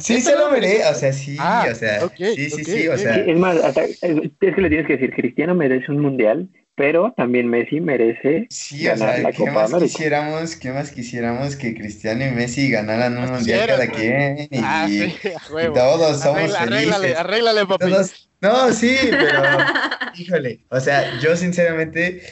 Sí se lo merece, o sea, sí, ah, o sea, sí, sí, sí, o sea... Es más, es que le tienes que decir, Cristiano merece un mundial pero también Messi merece sí, ganar o sea, la ¿qué Copa más Quisiéramos, ¿Qué más quisiéramos que Cristiano y Messi ganaran un mundial cada quien? Y, ah, sí, todos somos felices. Arréglale, papi. no, sí, pero (laughs) híjole, o sea, yo sinceramente,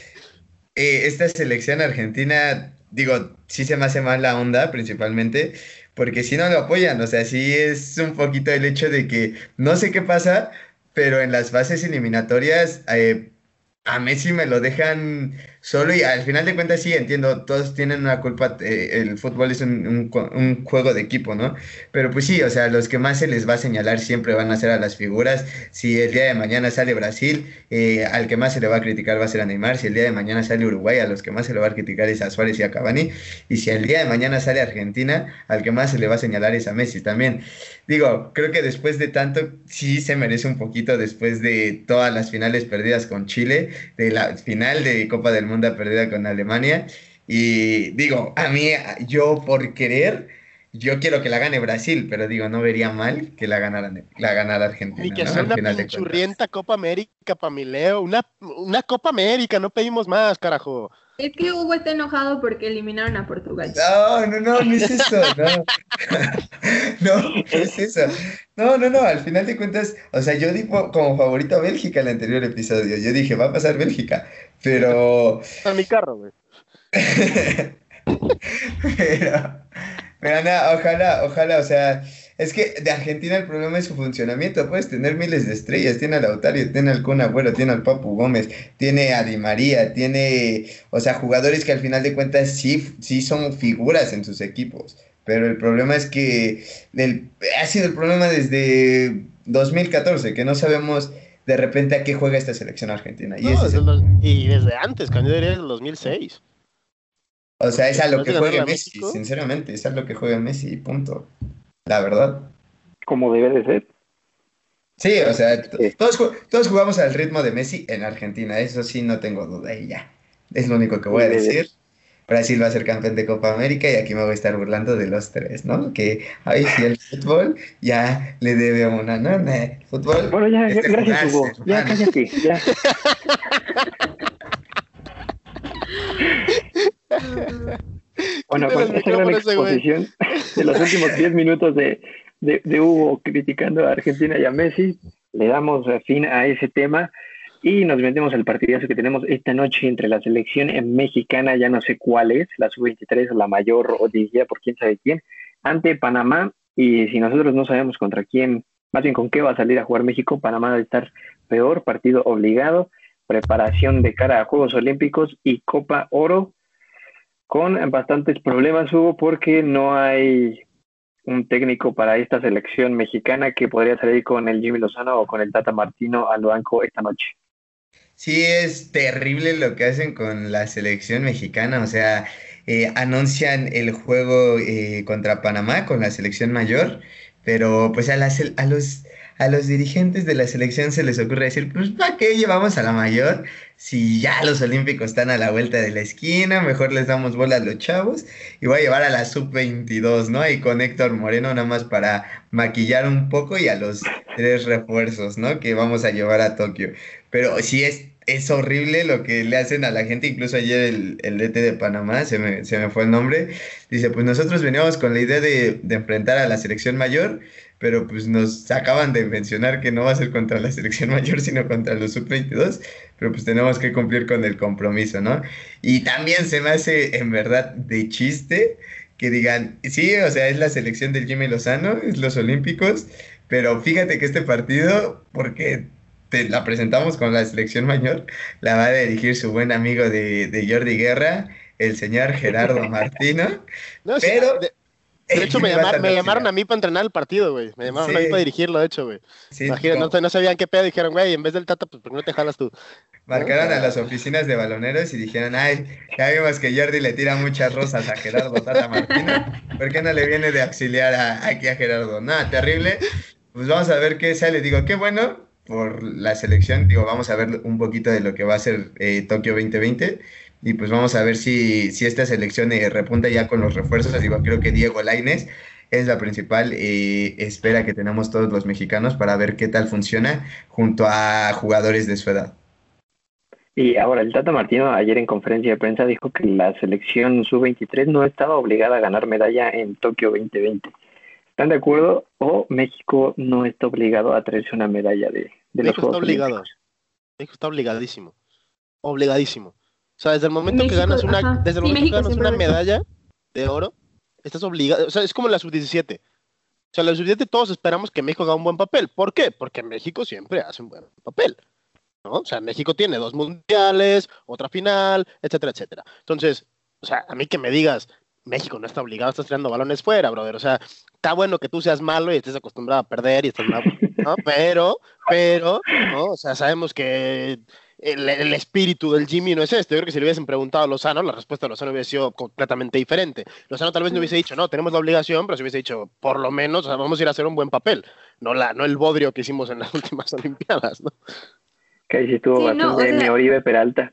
eh, esta selección argentina, digo, sí se me hace mal la onda principalmente, porque si no lo apoyan, o sea, sí es un poquito el hecho de que no sé qué pasa, pero en las fases eliminatorias... Eh, a Messi me lo dejan solo y al final de cuentas sí, entiendo, todos tienen una culpa, eh, el fútbol es un, juego de equipo, ¿no? Pero pues sí, o sea, los que más se les va a señalar siempre van a ser a las figuras. Si el día de mañana sale Brasil, eh, al que más se le va a criticar va a ser a Neymar. Si el día de mañana sale Uruguay, a los que más se le va a criticar es a Suárez y a Cavani. Y si el día de mañana sale Argentina, al que más se le va a señalar es a Messi también. Digo, creo que después de tanto, sí se merece un poquito después de todas las finales perdidas con Chile, de la final de Copa del Mundo perdida con Alemania. Y digo, a mí, yo por querer, yo quiero que la gane Brasil, pero digo, no vería mal que la ganara, la ganara Argentina. Y que sea una pinchurrienta Copa América, Pamileo, una, una Copa América, no pedimos más, carajo. Es que Hugo está enojado porque eliminaron a Portugal. No, no, no, no es eso, no. (laughs) no, no es eso. No, no, no, al final de cuentas, o sea, yo di como favorito a Bélgica el anterior episodio. Yo dije, va a pasar Bélgica, pero... A mi carro, güey. pero, pero nada, ojalá, ojalá, o sea, es que de Argentina el problema es su funcionamiento. Puedes tener miles de estrellas. Tiene al Lautario, tiene al Kun Agüero, tiene al Papu Gómez, tiene a Di María, tiene, o sea, jugadores que al final de cuentas sí, sí son figuras en sus equipos. Pero el problema es que ha sido el problema desde 2014, que no sabemos de repente a qué juega esta selección argentina. Y, y desde antes, cuando era el 2006. O sea, es a lo que juega Messi, sinceramente, es a lo que juega Messi, punto la verdad. Como debe de ser. Sí, o sea, todos, todos jugamos al ritmo de Messi en Argentina, eso sí, no tengo duda y ya. Es lo único que voy a decir. Brasil va a ser campeón de Copa América y aquí me voy a estar burlando de los tres, ¿no? Que ahí sí el fútbol ya le debe una, ¿no? fútbol. Bueno, ya, gracias, Hugo. Ya, cállate, ya. Bueno, con esta gran exposición de los últimos 10 minutos de, de, Hugo criticando a Argentina y a Messi, le damos fin a ese tema y nos metemos al partidazo que tenemos esta noche entre la selección mexicana, ya no sé cuál es, la sub-23 la mayor o dirigida por quién sabe quién, ante Panamá. Y si nosotros no sabemos contra quién, más bien con qué va a salir a jugar México, Panamá debe estar peor, partido obligado. preparación de cara a Juegos Olímpicos y Copa Oro, con bastantes problemas, Hugo, porque no hay un técnico para esta selección mexicana que podría salir con el Jimmy Lozano o con el Tata Martino al banco esta noche. Sí, es terrible lo que hacen con la selección mexicana, o sea, eh, anuncian el juego eh, contra Panamá con la selección mayor, pero pues a, las, a los a los dirigentes de la selección se les ocurre decir, pues ¿para qué llevamos a la mayor? Si ya los olímpicos están a la vuelta de la esquina, mejor les damos bola a los chavos y voy a llevar a la sub-22, ¿no? Ahí con Héctor Moreno nada más para maquillar un poco y a los tres refuerzos, ¿no? Que vamos a llevar a Tokio. Pero sí es es horrible lo que le hacen a la gente. Incluso ayer el, el DT de Panamá, se me, se me, fue el nombre, dice, pues nosotros veníamos con la idea de, de, enfrentar a la selección mayor, pero pues nos acaban de mencionar que no va a ser contra la selección (laughs) mayor, sino contra los sub-22, pero pues tenemos que cumplir con el compromiso, ¿no? Y también se me hace en verdad de chiste que digan, sí, o sea, es la selección del Jimmy Lozano, es los Olímpicos, pero fíjate que este partido, porque te la presentamos con la selección mayor, la va a dirigir su buen amigo de, de Jordi Guerra, el señor Gerardo (laughs) Martino. No, pero... De, de, (laughs) hecho, me, llamar, me llamaron a mí para entrenar el partido, güey. Me llamaron sí. a mí para dirigirlo, de hecho, güey. Sí, Imagínate, no, no, sabían qué pedo. Dijeron, güey, en vez del Tata, pues ¿por qué no te jalas tú? Marcaron ¿no? a las oficinas de baloneros y dijeron, ay, ya vimos que Jordi le tira muchas rosas a Gerardo Tata Martino. ¿Por qué no le viene de auxiliar a, aquí a Gerardo? Nada, terrible. Pues vamos a ver qué sale. Digo, qué bueno, por la selección. Digo, vamos a ver un poquito de lo que va a ser eh, Tokio 2020 y pues vamos a ver si, si esta selección eh, repunta ya con los refuerzos. Digo, creo que Diego Laines es la principal eh, espera que tenemos todos los mexicanos para ver qué tal funciona junto a jugadores de su edad. Y ahora, el Tata Martino ayer en conferencia de prensa dijo que la selección sub-23 no estaba obligada a ganar medalla en Tokio 2020. ¿Están de acuerdo? ¿O México no está obligado a traerse una medalla de, de México está obligado. México está obligadísimo. Obligadísimo. O sea, desde el momento México, que ganas una, ajá. desde el sí, momento que ganas una medalla de oro, estás obligado. O sea, es como la sub-17. O sea, la sub-17 todos esperamos que México haga un buen papel. ¿Por qué? Porque México siempre hace un buen papel. ¿no? O sea, México tiene dos mundiales, otra final, etcétera, etcétera. Entonces, o sea, a mí que me digas, México no está obligado, estás tirando balones fuera, brother. O sea, está bueno que tú seas malo y estés acostumbrado a perder y estás malo, ¿no? (laughs) Pero, pero, ¿no? O sea, sabemos que el, el, espíritu del Jimmy no es este. Yo creo que si le hubiesen preguntado a Lozano, la respuesta de Lozano hubiese sido completamente diferente. Lozano tal vez no hubiese dicho, no, tenemos la obligación, pero si hubiese dicho, por lo menos, o sea, vamos a ir a hacer un buen papel. No, la, no el bodrio que hicimos en las (laughs) últimas Olimpiadas, ¿no? Que ahí sí estuvo sí, bastante no, o sea, Oribe Peralta.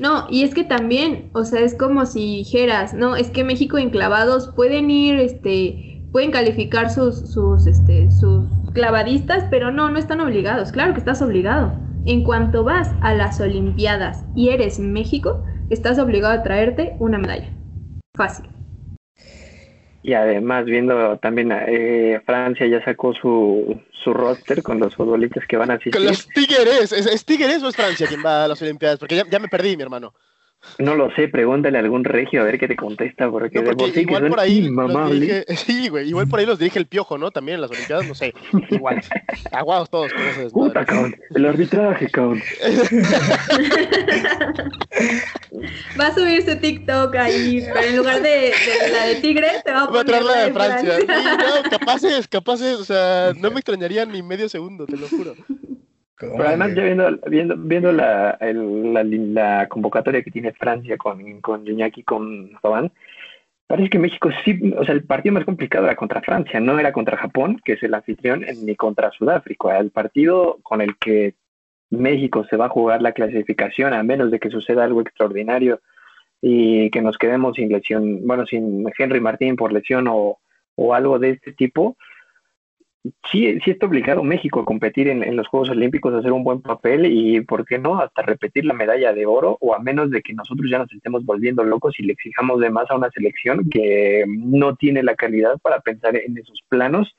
No, y es que también, o sea, es como si dijeras, no, es que México enclavados pueden ir, este, pueden calificar sus, sus, este, sus clavadistas, pero no, no están obligados. Claro que estás obligado. En cuanto vas a las Olimpiadas y eres México, estás obligado a traerte una medalla. Fácil. Y además, viendo también, eh, Francia ya sacó su, su roster con los futbolistas que van a asistir. Con los Tigres, ¿es, es Tigres o es Francia quien va a las Olimpiadas? Porque ya, ya me perdí, mi hermano. No lo sé, pregúntale a algún regio a ver qué te contesta, porque, no, porque de igual por ahí los dirige, (laughs) sí, güey, igual por ahí los dirige el piojo, ¿no? También en las Olimpiadas, no sé, igual. (laughs) Aguados todos con ese Puta, cabrón. El arbitraje, cabrón. (laughs) va a subirse TikTok ahí, pero en lugar de, de la de Tigre, te va a poner va a la de Francia. Francia. Sí, no, capaces, capaces, o sea, no me extrañaría ni medio segundo, te lo juro. Pero además, ya viendo, viendo, viendo la, el, la, la, convocatoria que tiene Francia con, con Iñaki, con Fabán, parece que México sí, o sea, el partido más complicado era contra Francia, no era contra Japón, que es el anfitrión, ni contra Sudáfrica. El partido con el que México se va a jugar la clasificación, a menos de que suceda algo extraordinario y que nos quedemos sin lesión, bueno, sin Henry Martín por lesión o, o algo de este tipo, sí, sí está obligado México a competir en, los Juegos Olímpicos, a hacer un buen papel y, ¿por qué no?, hasta repetir la medalla de oro o a menos de que nosotros ya nos estemos volviendo locos y le exijamos de más a una selección que no tiene la calidad para pensar en esos planos.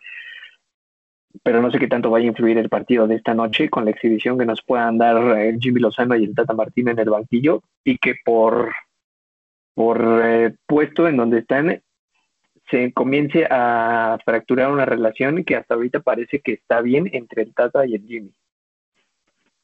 Pero no sé qué tanto vaya a influir el partido de esta noche con la exhibición que nos puedan dar el eh, Jimmy Lozano y el Tata Martín en el banquillo y que por, por eh, puesto en donde están se comience a fracturar una relación que hasta ahorita parece que está bien entre el Tata y el Jimmy.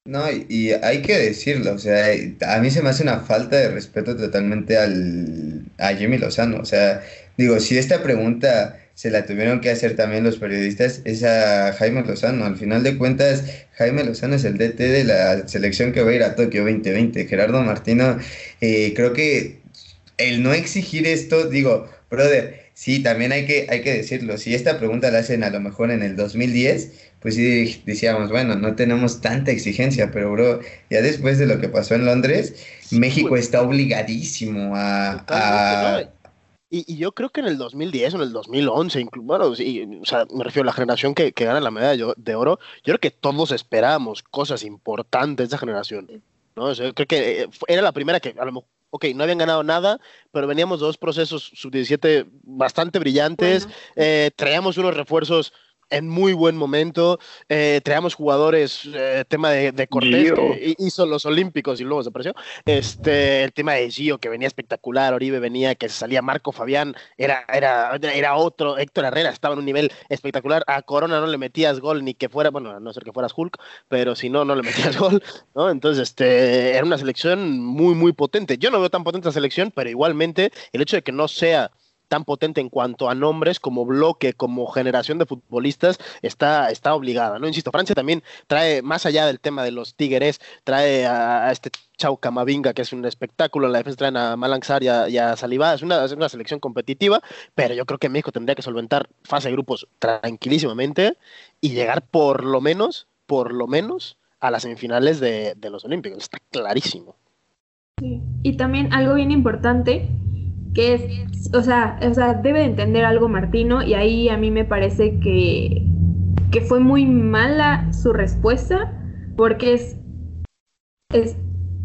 No, y, hay que decirlo, o sea, a mí se me hace una falta de respeto totalmente al, a Jimmy Lozano. O sea, digo, si esta pregunta se la tuvieron que hacer también los periodistas, es a Jaime Lozano. Al final de cuentas, Jaime Lozano es el DT de la selección que va a ir a Tokio 2020. Gerardo Martino, eh, creo que el no exigir esto, digo, brother, sí, también hay que, hay que decirlo. Si esta pregunta la hacen a lo mejor en el 2010, pues sí decíamos, bueno, no tenemos tanta exigencia, pero bro, ya después de lo que pasó en Londres, México está obligadísimo a... Y, yo creo que en el 2010 o en el 2011, incluso, bueno, o sea, me refiero a la generación que, que gana la medalla de oro, yo creo que todos esperábamos cosas importantes de esa generación. ¿no? O sea, creo que eh, era la primera que a lo mejor ok, no habían ganado nada, pero veníamos dos procesos sub-17 bastante brillantes, eh, traíamos unos refuerzos en muy buen momento. Eh, traíamos jugadores, eh, tema de, de Cortés, que hizo los Olímpicos y luego desapareció. Este, el tema de Gio, que venía espectacular. Oribe venía, que salía Marco Fabián, era, era, era otro. Héctor Herrera estaba en un nivel espectacular. A Corona no le metías gol ni que fuera, bueno, a no ser que fueras Hulk, pero si no, no le metías (laughs) gol. ¿no? Entonces, este, era una selección muy, muy potente. Yo no veo tan potente la selección, pero igualmente el hecho de que no sea tan potente en cuanto a nombres como bloque, como generación de futbolistas, está, está obligada, ¿no? Insisto, Francia también trae, más allá del tema de los Tigres, trae a, este Chau Camavinga, que es un espectáculo, en la defensa traen a Malanzar y a, y es una, es una selección competitiva, pero yo creo que México tendría que solventar fase de grupos tranquilísimamente y llegar por lo menos, por lo menos, a las semifinales de, los Olímpicos, está clarísimo. Y también algo bien importante que es, o sea, o sea, debe de entender algo Martino y ahí a mí me parece que, que fue muy mala su respuesta porque es, es,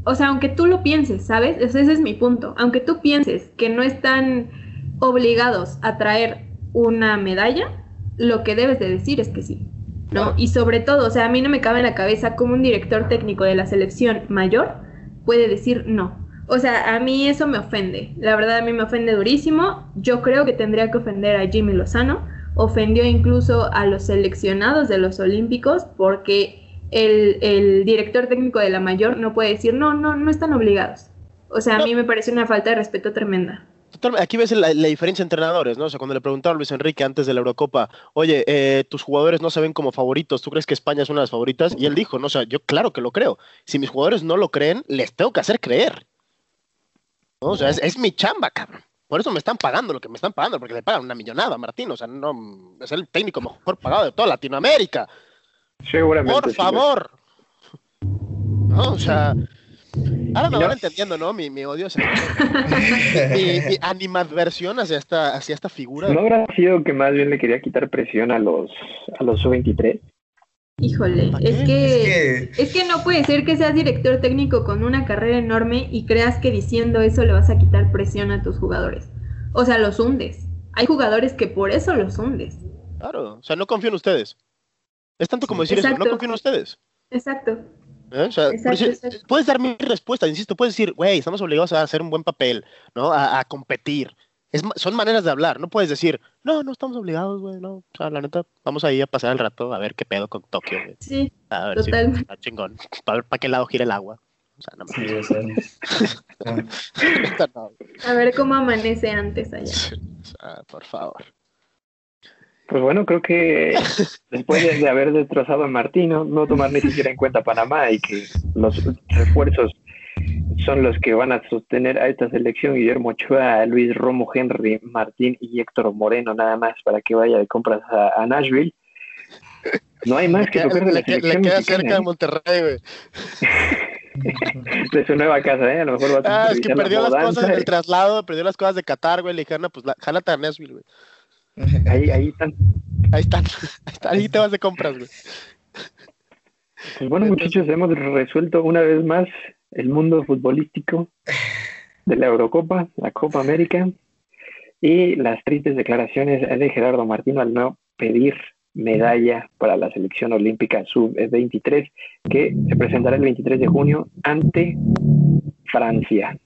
o sea, aunque tú lo pienses, ¿sabes? Ese es mi punto. Aunque tú pienses que no están obligados a traer una medalla, lo que debes de decir es que sí. ¿no? Y sobre todo, o sea, a mí no me cabe en la cabeza cómo un director técnico de la selección mayor puede decir no. O sea, a mí eso me ofende. La verdad a mí me ofende durísimo. Yo creo que tendría que ofender a Jimmy Lozano. Ofendió incluso a los seleccionados de los Olímpicos porque el, director técnico de la mayor no puede decir, no, no, no están obligados. O sea, a mí me parece una falta de respeto tremenda. Aquí ves la, diferencia entre entrenadores, ¿no? O sea, cuando le preguntaron a Luis Enrique antes de la Eurocopa, oye, eh, tus jugadores no se ven como favoritos, ¿tú crees que España es una de las favoritas? Y él dijo, no, o sea, yo claro que lo creo. Si mis jugadores no lo creen, les tengo que hacer creer. O sea, es, mi chamba, cabrón. Por eso me están pagando lo que me están pagando, porque le pagan una millonada a Martín. O sea, no, es el técnico mejor pagado de toda Latinoamérica. Seguramente. Por favor. No, o sea. Ahora me van entendiendo, ¿no? Mi, mi odio hacia (laughs) mi, mi animadversión hacia esta, hacia esta figura. ¿No habrá sido que más bien le quería quitar presión a los, a los sub-23? Híjole, es que, es que no puede ser que seas director técnico con una carrera enorme y creas que diciendo eso le vas a quitar presión a tus jugadores. O sea, los hundes. Hay jugadores que por eso los hundes. Claro, o sea, no confío en ustedes. Es tanto como decir eso, no confío en ustedes. Exacto. ¿Eh? O sea, puedes dar mi respuesta, insisto, puedes decir, güey, estamos obligados a hacer un buen papel, ¿no? a competir son maneras de hablar, no puedes decir, no, no estamos obligados, güey, no. O sea, la neta, vamos ahí a pasar el rato a ver qué pedo con Tokio, güey. Sí, a ver totalmente. Si está chingón, para ver para qué lado gira el agua. O sea, no me (laughs) A ver cómo amanece antes allá. O sea, por favor. Pues bueno, creo que (laughs) después de, haber destrozado a Martino, no tomar ni siquiera en cuenta Panamá y que los refuerzos son los que van a sostener a esta selección Guillermo Ochoa, Luis Romo, Henry Martín y Héctor Moreno nada más para que vaya de compras a, Nashville. No hay más que tocar de la selección. Le queda cerca de ¿eh? Monterrey, güey. (laughs) de su nueva casa, ¿eh? A lo mejor va a Ah, es que perdió las cosas del traslado, perdió las cosas de Qatar, güey. Le dijeron, pues jálate a Nashville, güey. Ahí, ahí están. (laughs) Ahí están. Ahí te vas de compras, güey. Pues bueno, muchachos, hemos resuelto una vez más el mundo futbolístico de la Eurocopa, la Copa América y las tristes declaraciones de Gerardo Martino al no pedir medalla para la selección olímpica sub-23 que se presentará el 23 de junio ante Francia.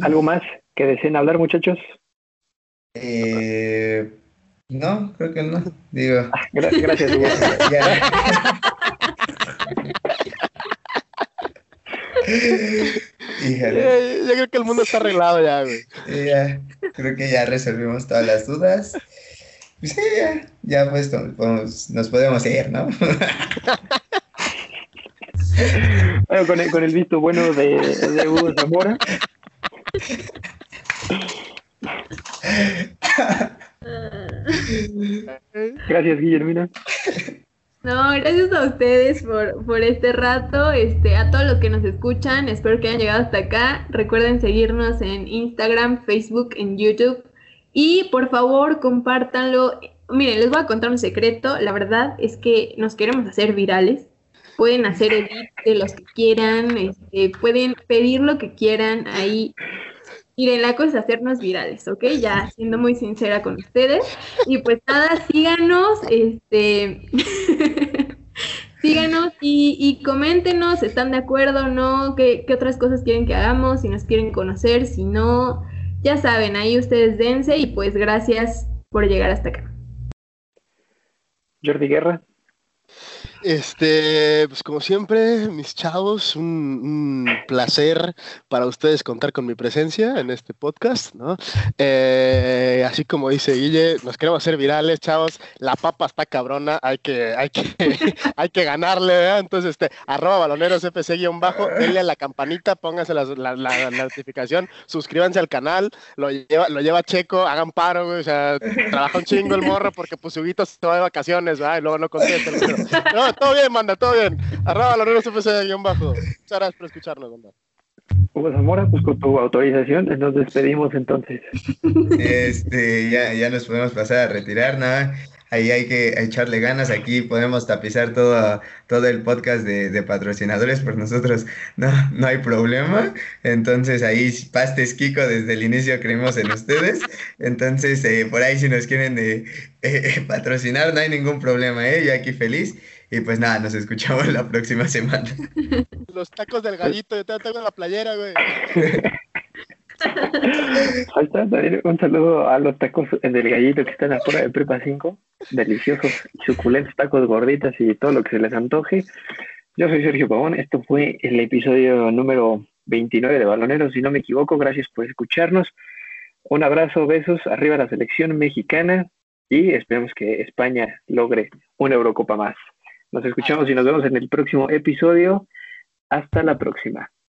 ¿Algo más que deseen hablar, muchachos? Eh, no, creo que no. Digo. Ah, gracias. (laughs) Híjole. Yo creo que el mundo está arreglado ya, güey. Ya, creo que ya resolvimos todas las dudas. Pues sí, ya, ya pues nos podemos ir, ¿no? (laughs) bueno, con, el, con el visto bueno de, de Hugo Zamora. (laughs) Gracias, Guillermina. No, gracias a ustedes por, por este rato, este, a todos los que nos escuchan, espero que hayan llegado hasta acá. Recuerden seguirnos en Instagram, Facebook, en YouTube y por favor compártanlo. Miren, les voy a contar un secreto, la verdad es que nos queremos hacer virales. Pueden hacer edit de los que quieran, este, pueden pedir lo que quieran ahí Miren, la cosa es hacernos virales, ¿ok? Ya siendo muy sincera con ustedes. Y pues nada, síganos, este, (laughs) síganos y, y, coméntenos, ¿están de acuerdo no? ¿Qué, ¿Qué, otras cosas quieren que hagamos? Si nos quieren conocer, si no, ya saben, ahí ustedes dense y pues gracias por llegar hasta acá. Jordi Guerra. Este, pues como siempre, mis chavos, un, placer para ustedes contar con mi presencia en este podcast, ¿no? Eh, así como dice Guille, nos queremos hacer virales, chavos. La papa está cabrona, hay que, hay que, (laughs) hay que ganarle, ¿verdad? Entonces, este, arroba baloneros FC guion bajo, denle a la campanita, pónganse la, la, notificación, suscríbanse al canal, lo lleva, lo lleva Checo, hagan paro, o sea, trabaja un chingo el morro porque pues su se va de vacaciones, ¿verdad? Y luego no contesta. No, todo bien, manda, todo bien. Arroba los FC guion bajo. Muchas gracias por escucharnos, manda. Hugo Zamora, pues con tu autorización nos despedimos entonces. Este, ya, ya nos podemos pasar a retirar, nada. Ahí hay que echarle ganas, aquí podemos tapizar todo, todo el podcast de, patrocinadores, por nosotros no, no hay problema. Entonces ahí Pastes Kiko, desde el inicio creemos en ustedes. Entonces eh, por ahí si nos quieren eh, eh, patrocinar, no hay ningún problema, ¿eh? yo aquí feliz. Y pues nada, nos escuchamos la próxima semana. (laughs) Los tacos del gallito, yo te tengo en la playera, güey. (laughs) Ahí está, un saludo a los tacos del gallito que están afuera de Prepa 5. Deliciosos, suculentos tacos gorditas y todo lo que se les antoje. Yo soy Sergio Pavón. Esto fue el episodio número 29 de Baloneros, si no me equivoco. Gracias por escucharnos. Un abrazo, besos, arriba a la selección mexicana y esperemos que España logre una Eurocopa más. Nos escuchamos y nos vemos en el próximo episodio. Hasta la próxima.